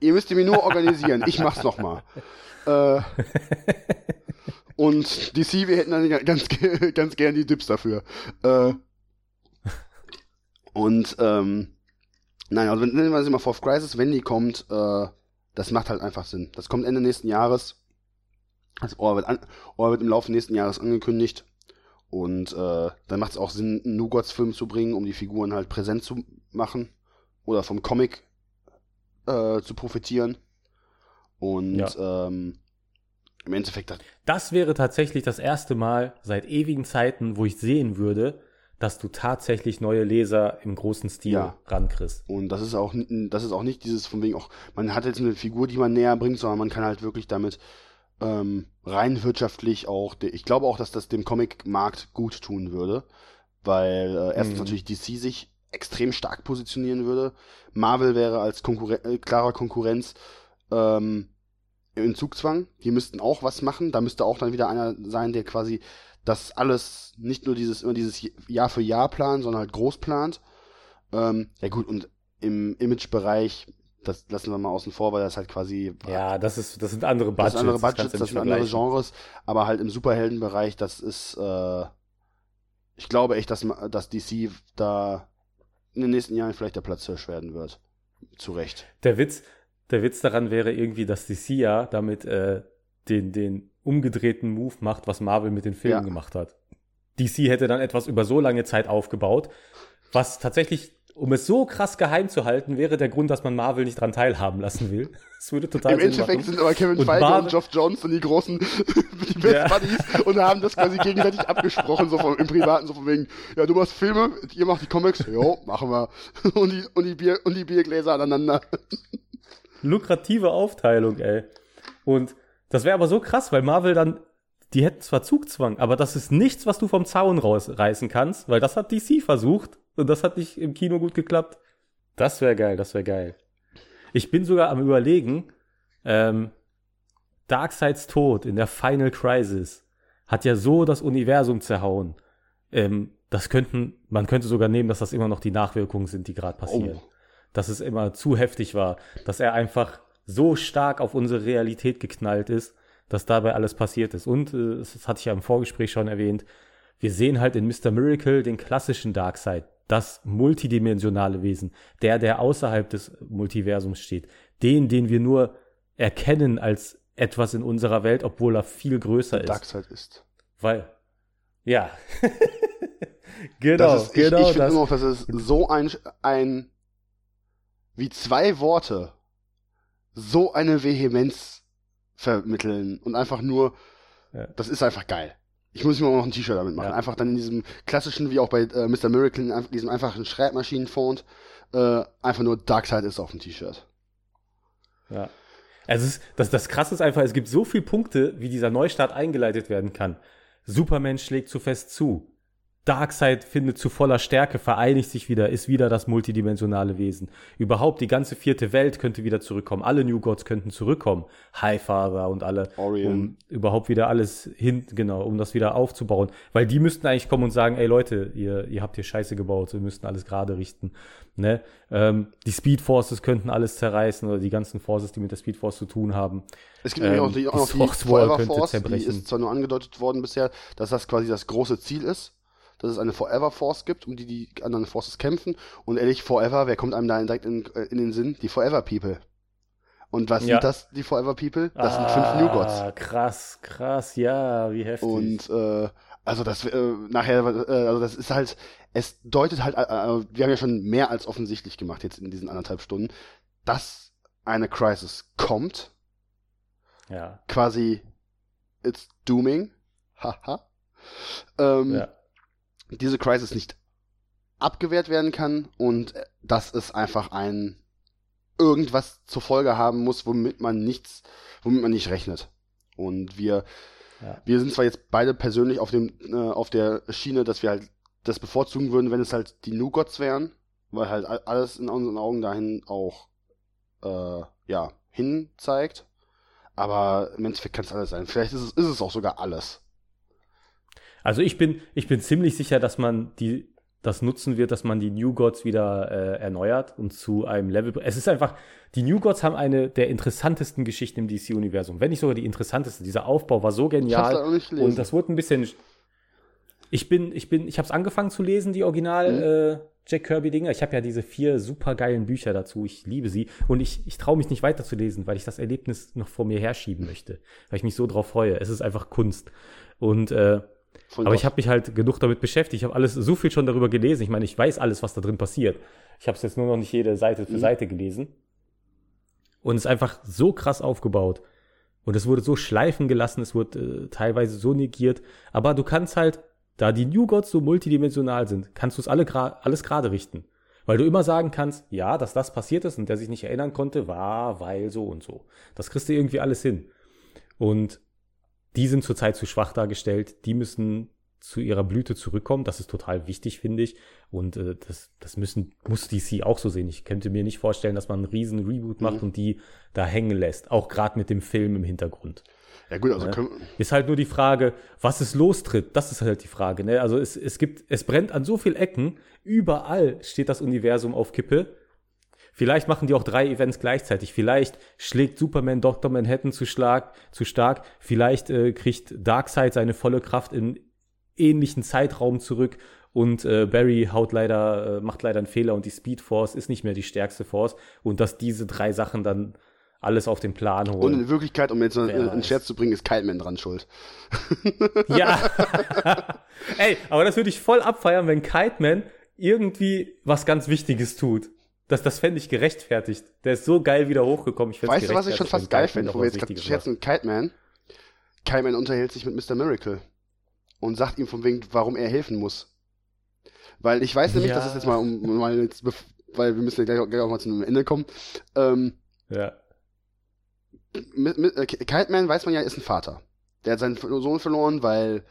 B: Ihr müsst ihr mir nur organisieren, ich mach's nochmal. Äh, [LAUGHS] und DC, wir hätten dann ganz, ganz gern die Dips dafür. Äh, und, ähm, nein, also nennen wir es immer Fourth Crisis, wenn die kommt, äh, das macht halt einfach Sinn. Das kommt Ende nächsten Jahres. Das Ohr wird, an, Ohr wird im Laufe nächsten Jahres angekündigt. Und äh, dann macht es auch Sinn, einen New Gods Film zu bringen, um die Figuren halt präsent zu machen. Oder vom Comic äh, zu profitieren. Und ähm, im Endeffekt, das,
A: Das wäre tatsächlich das erste Mal seit ewigen Zeiten, wo ich sehen würde, dass du tatsächlich neue Leser im großen Stil
B: Ja.
A: rankriegst.
B: Und das ist auch, das ist auch nicht dieses von wegen auch, man hat jetzt eine Figur, die man näher bringt, sondern man kann halt wirklich damit ähm, rein wirtschaftlich auch, ich glaube auch, dass das dem Comic-Markt gut tun würde, weil äh, erstens
A: Mhm.
B: natürlich DC sich extrem stark positionieren würde. Marvel wäre als Konkurren äh, klarer Konkurrenz ähm, in Zugzwang. Die müssten auch was machen. Da müsste auch dann wieder einer sein, der quasi das alles nicht nur dieses immer dieses Jahr für Jahr plant, sondern halt groß plant. Ähm, ja gut, und im Image-Bereich, das lassen wir mal außen vor, weil das halt quasi
A: Ja, das ist, das sind andere
B: das
A: Budgets.
B: sind andere Budgets, das
A: nicht
B: sind andere. Genres, aber halt im Superheldenbereich, das ist, äh, ich glaube echt, dass, dass DC da in den nächsten Jahren vielleicht der Platzhirsch werden wird. Zu Recht.
A: Der Witz, der Witz daran wäre irgendwie, dass DC ja damit äh, den, den umgedrehten Move macht, was Marvel mit den Filmen
B: Ja.
A: gemacht hat. DC hätte dann etwas über so lange Zeit aufgebaut, was tatsächlich um es so krass geheim zu halten, wäre der Grund, dass man Marvel nicht dran teilhaben lassen will. [LAUGHS] Das würde total
B: Im Sinn Endeffekt machen. sind aber Kevin und Feige Marvel und Geoff Jones und die großen [LAUGHS] die Best ja. Buddies und haben das quasi gegenseitig [LAUGHS] abgesprochen, so vom, im Privaten, so von wegen, ja, du machst Filme, ihr macht die Comics, jo, machen wir. Und die, und die, Bier, und die Biergläser aneinander.
A: Lukrative Aufteilung, ey. Und das wäre aber so krass, weil Marvel dann die hätten zwar Zugzwang, aber das ist nichts, was du vom Zaun rausreißen kannst, weil das hat DC versucht und das hat nicht im Kino gut geklappt. Das wäre geil, das wäre geil. Ich bin sogar am überlegen, ähm, Darkseids Tod in der Final Crisis hat ja so das Universum zerhauen. Ähm, das könnten, man könnte sogar nehmen, dass das immer noch die Nachwirkungen sind, die gerade passieren. Oh. Dass es immer zu heftig war, dass er einfach so stark auf unsere Realität geknallt ist, dass dabei alles passiert ist. Und, äh, das hatte ich ja im Vorgespräch schon erwähnt, wir sehen halt in Mr. Miracle den klassischen Darkseid, das multidimensionale Wesen, der, der außerhalb des Multiversums steht, den, den wir nur erkennen als etwas in unserer Welt, obwohl er viel größer ist.
B: Darkseid ist.
A: Weil, [LAUGHS] ja. [LAUGHS] genau,
B: ist,
A: genau.
B: Ich, ich finde immer, das ist so ein, ein, wie zwei Worte, so eine Vehemenz vermitteln und einfach nur, ja. das ist einfach geil. Ich muss mir mal noch ein T-Shirt damit machen. Ja. Einfach dann in diesem klassischen, wie auch bei äh, Mr. Miracle, in diesem einfachen Schreibmaschinenfont, äh, einfach nur Darkseid ist auf dem T-Shirt.
A: Ja. Also ist, das, das Krasse ist einfach, es gibt so viele Punkte, wie dieser Neustart eingeleitet werden kann. Superman schlägt zu fest zu. Darkseid findet zu voller Stärke, vereinigt sich wieder, ist wieder das multidimensionale Wesen. Überhaupt die ganze vierte Welt könnte wieder zurückkommen. Alle New Gods könnten zurückkommen. Highfather und alle.
B: Orion.
A: Um überhaupt wieder alles hin, genau, um das wieder aufzubauen. Weil die müssten eigentlich kommen und sagen, ey Leute, ihr, ihr habt hier Scheiße gebaut, wir müssten alles gerade richten. Ne? Ähm, die Speed Forces könnten alles zerreißen oder die ganzen Forces, die mit der Speed Force zu tun haben.
B: Es gibt ähm, auch die, auch noch die Forever Force, zerbrechen. die ist zwar nur angedeutet worden bisher, dass das quasi das große Ziel ist dass es eine Forever Force gibt, um die die anderen Forces kämpfen. Und ehrlich, Forever, wer kommt einem da direkt in, äh, in den Sinn? Die Forever People. Und was ja. sind das, die Forever People? Das ah, sind fünf New Gods.
A: Krass, krass, ja, wie heftig.
B: Und äh, also das äh, nachher, äh, also das ist halt, es deutet halt, äh, äh, wir haben ja schon mehr als offensichtlich gemacht jetzt in diesen anderthalb Stunden, dass eine Crisis kommt.
A: Ja.
B: Quasi, it's dooming. Haha. ähm, ja diese Crisis nicht abgewehrt werden kann und dass es einfach ein irgendwas zur Folge haben muss, womit man nichts, womit man nicht rechnet. Und wir, ja. wir sind zwar jetzt beide persönlich auf dem, äh, auf der Schiene, dass wir halt das bevorzugen würden, wenn es halt die New Gods wären, weil halt alles in unseren Augen dahin auch, äh, ja, hin zeigt. Aber im Endeffekt kann es alles sein. Vielleicht ist es, ist es auch sogar alles.
A: Also ich bin, ich bin ziemlich sicher, dass man die, das nutzen wird, dass man die New Gods wieder äh, erneuert und zu einem Level. Es ist einfach, die New Gods haben eine der interessantesten Geschichten im DC-Universum. Wenn nicht sogar die interessanteste. Dieser Aufbau war so genial. und das wurde ein bisschen. Ich bin, ich bin, ich habe es angefangen zu lesen, die Original mhm. äh, Jack Kirby Dinger. Ich habe ja diese vier super geilen Bücher dazu. Ich liebe sie und ich, ich traue mich nicht weiterzulesen, weil ich das Erlebnis noch vor mir herschieben möchte, weil ich mich so drauf freue. Es ist einfach Kunst und äh, Voll aber ich habe mich halt genug damit beschäftigt. Ich habe alles so viel schon darüber gelesen. Ich meine, ich weiß alles, was da drin passiert. Ich habe es jetzt nur noch nicht jede Seite für mhm. Seite gelesen. Und es ist einfach so krass aufgebaut. Und es wurde so schleifen gelassen, es wurde äh, teilweise so negiert. Aber du kannst halt, da die New Gods so multidimensional sind, kannst du es alle gra alles gerade richten. Weil du immer sagen kannst, ja, dass das passiert ist und der sich nicht erinnern konnte, war, weil so und so. Das kriegst du irgendwie alles hin. Und die sind zurzeit zu schwach dargestellt. Die müssen zu ihrer Blüte zurückkommen. Das ist total wichtig, finde ich. Und äh, das, das müssen, muss DC auch so sehen. Ich könnte mir nicht vorstellen, dass man einen riesen Reboot macht mhm. und die da hängen lässt. Auch gerade mit dem Film im Hintergrund.
B: Ja gut, also
A: ne? ist halt nur die Frage, was es lostritt. Das ist halt die Frage. Ne? Also es, es gibt, es brennt an so vielen Ecken. Überall steht das Universum auf Kippe. Vielleicht machen die auch drei Events gleichzeitig. Vielleicht schlägt Superman Dr. Manhattan zu, schlag, zu stark. Vielleicht äh, kriegt Darkseid seine volle Kraft in ähnlichen Zeitraum zurück und äh, Barry haut leider, äh, macht leider einen Fehler und die Speed Force ist nicht mehr die stärkste Force und dass diese drei Sachen dann alles auf den Plan holen.
B: Und in Wirklichkeit, um jetzt einen Scherz zu bringen, ist Kiteman dran schuld. [LAUGHS]
A: ja. [LAUGHS] Ey, aber das würde ich voll abfeiern, wenn Kiteman irgendwie was ganz Wichtiges tut. Das, das fände ich gerechtfertigt. Der ist so geil wieder hochgekommen. Ich
B: weißt du, was ich schon fast geil finde, wo wir jetzt gerade schätzen, Kite Man? Kite Man unterhält sich mit Mr. Miracle und sagt ihm von wegen, warum er helfen muss. Weil ich weiß nämlich, ja. das ist jetzt mal, um, mal jetzt, weil wir müssen ja gleich, gleich auch mal zum Ende kommen. Ähm,
A: ja.
B: Mit, mit, äh, Kite Man weiß man ja, ist ein Vater. Der hat seinen Sohn verloren, weil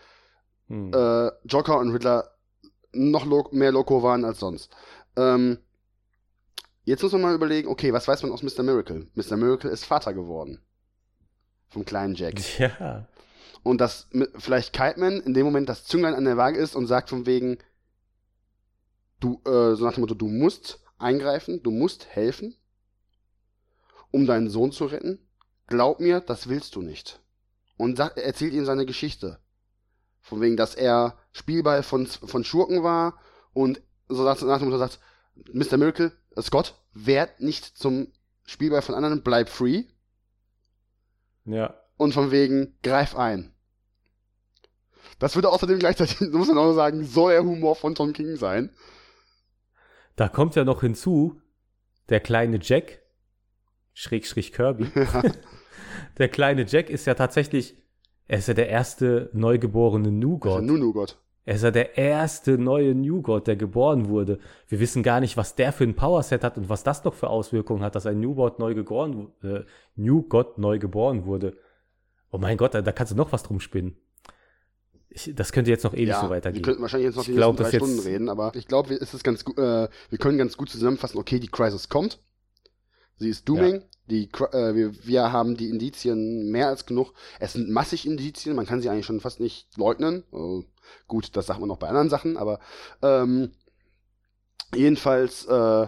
B: hm. äh, Joker und Riddler noch lo mehr Loco waren als sonst. Ähm, jetzt muss man mal überlegen, okay, was weiß man aus Mr. Miracle? Mr. Miracle ist Vater geworden. Vom kleinen Jack. [LAUGHS]
A: Ja.
B: Und dass vielleicht Kite Man in dem Moment das Zünglein an der Waage ist und sagt von wegen, du, äh, so nach dem Motto, du musst eingreifen, du musst helfen, um deinen Sohn zu retten. Glaub mir, das willst du nicht. Und sagt, erzählt ihm seine Geschichte. Von wegen, dass er Spielball von, von Schurken war und so sagt, nach dem Motto sagt, Mr. Miracle, Scott, werd nicht zum Spielball von anderen, bleib free.
A: Ja.
B: Und von wegen, greif ein. Das würde außerdem gleichzeitig, [LAUGHS] muss man auch sagen, soll der Humor von Tom King sein.
A: Da kommt ja noch hinzu, der kleine Jack, Schräg, Schräg Kirby. [LAUGHS] der kleine Jack ist ja tatsächlich, er ist ja der erste neugeborene God.
B: New God.
A: Er ist ja der erste neue New God, der geboren wurde. Wir wissen gar nicht, was der für ein Powerset hat und was das noch für Auswirkungen hat, dass ein New God neu geboren, äh, New God neu geboren wurde. Oh mein Gott, da, da kannst du noch was drum spinnen. Ich, das könnte jetzt noch ewig ja, so weitergehen.
B: Wir könnten wahrscheinlich jetzt noch die glaub, drei Stunden reden, aber ich glaube, es ist ganz gut, äh, wir können ganz gut zusammenfassen, okay, die Crisis kommt. Sie ist dooming. Ja. Die, äh, wir, wir haben die Indizien mehr als genug. Es sind massig Indizien, man kann sie eigentlich schon fast nicht leugnen. Also, gut, das sagt man noch bei anderen Sachen, aber ähm, jedenfalls, äh,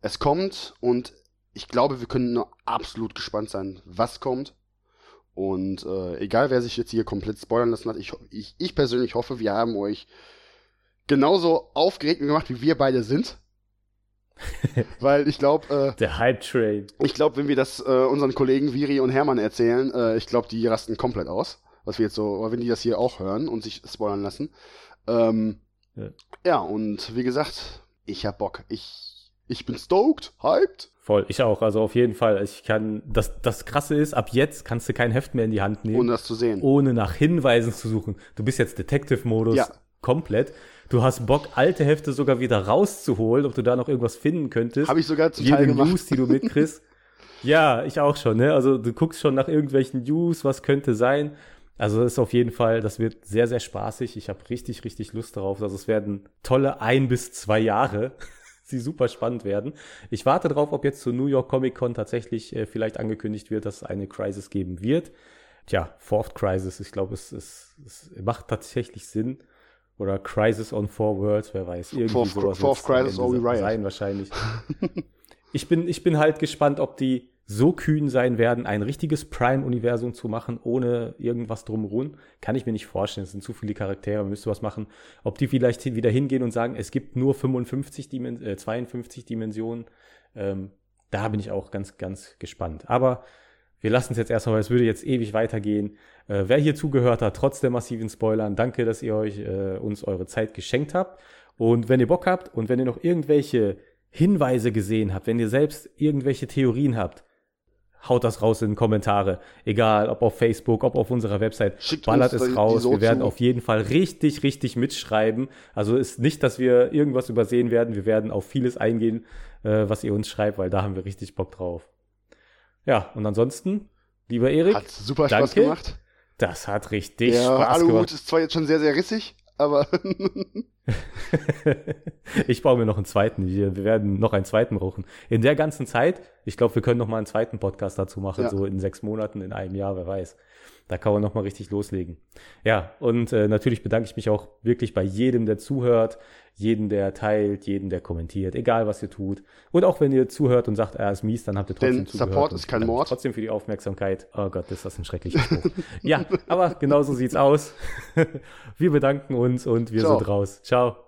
B: es kommt und ich glaube, wir können nur absolut gespannt sein, was kommt. Und äh, egal, wer sich jetzt hier komplett spoilern lassen hat, ich, ich, ich persönlich hoffe, wir haben euch genauso aufgeregt gemacht, wie wir beide sind. [LAUGHS] Weil ich glaube.
A: Äh, Der Hype Train.
B: Ich glaube, wenn wir das äh, unseren Kollegen Viri und Hermann erzählen, äh, ich glaube, die rasten komplett aus. Was wir jetzt so, wenn die das hier auch hören und sich spoilern lassen. Ähm, ja. ja, und wie gesagt, ich hab Bock. Ich, ich bin stoked, hyped.
A: Voll, ich auch. Also auf jeden Fall. Ich kann, das, das Krasse ist, ab jetzt kannst du kein Heft mehr in die Hand nehmen.
B: Ohne das zu sehen.
A: Ohne nach Hinweisen zu suchen. Du bist jetzt Detective-Modus. Ja. Komplett. Du hast Bock, alte Hefte sogar wieder rauszuholen, ob du da noch irgendwas finden könntest.
B: Habe ich sogar zu Jede gemacht.
A: News, die du mitkriegst. [LAUGHS] ja, ich auch schon, ne? Also du guckst schon nach irgendwelchen News, was könnte sein. Also das ist auf jeden Fall, das wird sehr, sehr spaßig. Ich habe richtig, richtig Lust darauf. Also es werden tolle ein bis zwei Jahre [LAUGHS] sie super spannend werden. Ich warte darauf, ob jetzt zur New York Comic Con tatsächlich äh, vielleicht angekündigt wird, dass es eine Crisis geben wird. Tja, Fourth Crisis, ich glaube, es, es, es macht tatsächlich Sinn. Oder Crisis on Four Worlds, wer weiß. Irgendwie
B: Fourth,
A: sowas
B: Fourth Crisis Only Riot.
A: Sein wahrscheinlich. ich, bin, ich bin halt gespannt, ob die so kühn sein werden, ein richtiges Prime-Universum zu machen, ohne irgendwas drumherum, kann ich mir nicht vorstellen. Es sind zu viele Charaktere, man müsste was machen. Ob die vielleicht wieder hingehen und sagen, es gibt nur 55 Dimen äh, 52 Dimensionen, ähm, da bin ich auch ganz, ganz gespannt. Aber wir lassen es jetzt erstmal, weil es würde jetzt ewig weitergehen. Äh, wer hier zugehört hat, trotz der massiven Spoilern, danke, dass ihr euch äh, uns eure Zeit geschenkt habt. Und wenn ihr Bock habt und wenn ihr noch irgendwelche Hinweise gesehen habt, wenn ihr selbst irgendwelche Theorien habt, haut das raus in die Kommentare. Egal, ob auf Facebook, ob auf unserer Website. Schickt ballert es raus. Wir werden auf jeden Fall richtig, richtig mitschreiben. Also ist nicht, dass wir irgendwas übersehen werden. Wir werden auf vieles eingehen, äh, was ihr uns schreibt, weil da haben wir richtig Bock drauf. Ja, und ansonsten, lieber Erik.
B: Hat super danke. Spaß gemacht.
A: Das hat richtig
B: ja,
A: Spaß
B: Aluhut
A: gemacht.
B: ist zwar jetzt schon sehr, sehr rissig, aber. [LAUGHS]
A: ich baue mir noch einen zweiten. Wir, werden noch einen zweiten brauchen. In der ganzen Zeit, ich glaube, wir können noch mal einen zweiten Podcast dazu machen, ja. so in sechs Monaten, in einem Jahr, wer weiß. Da kann man noch mal richtig loslegen. Ja, und äh, natürlich bedanke ich mich auch wirklich bei jedem, der zuhört, jeden, der teilt, jeden, der kommentiert, egal was ihr tut. Und auch wenn ihr zuhört und sagt, er ist mies, dann habt ihr trotzdem
B: Denn zugehört. Support ist kein Mord.
A: Trotzdem für die Aufmerksamkeit. Oh Gott, ist das ein schreckliches Spruch. ja, aber genau so sieht's aus. [LAUGHS] wir bedanken uns und wir Ciao. sind raus. Ciao.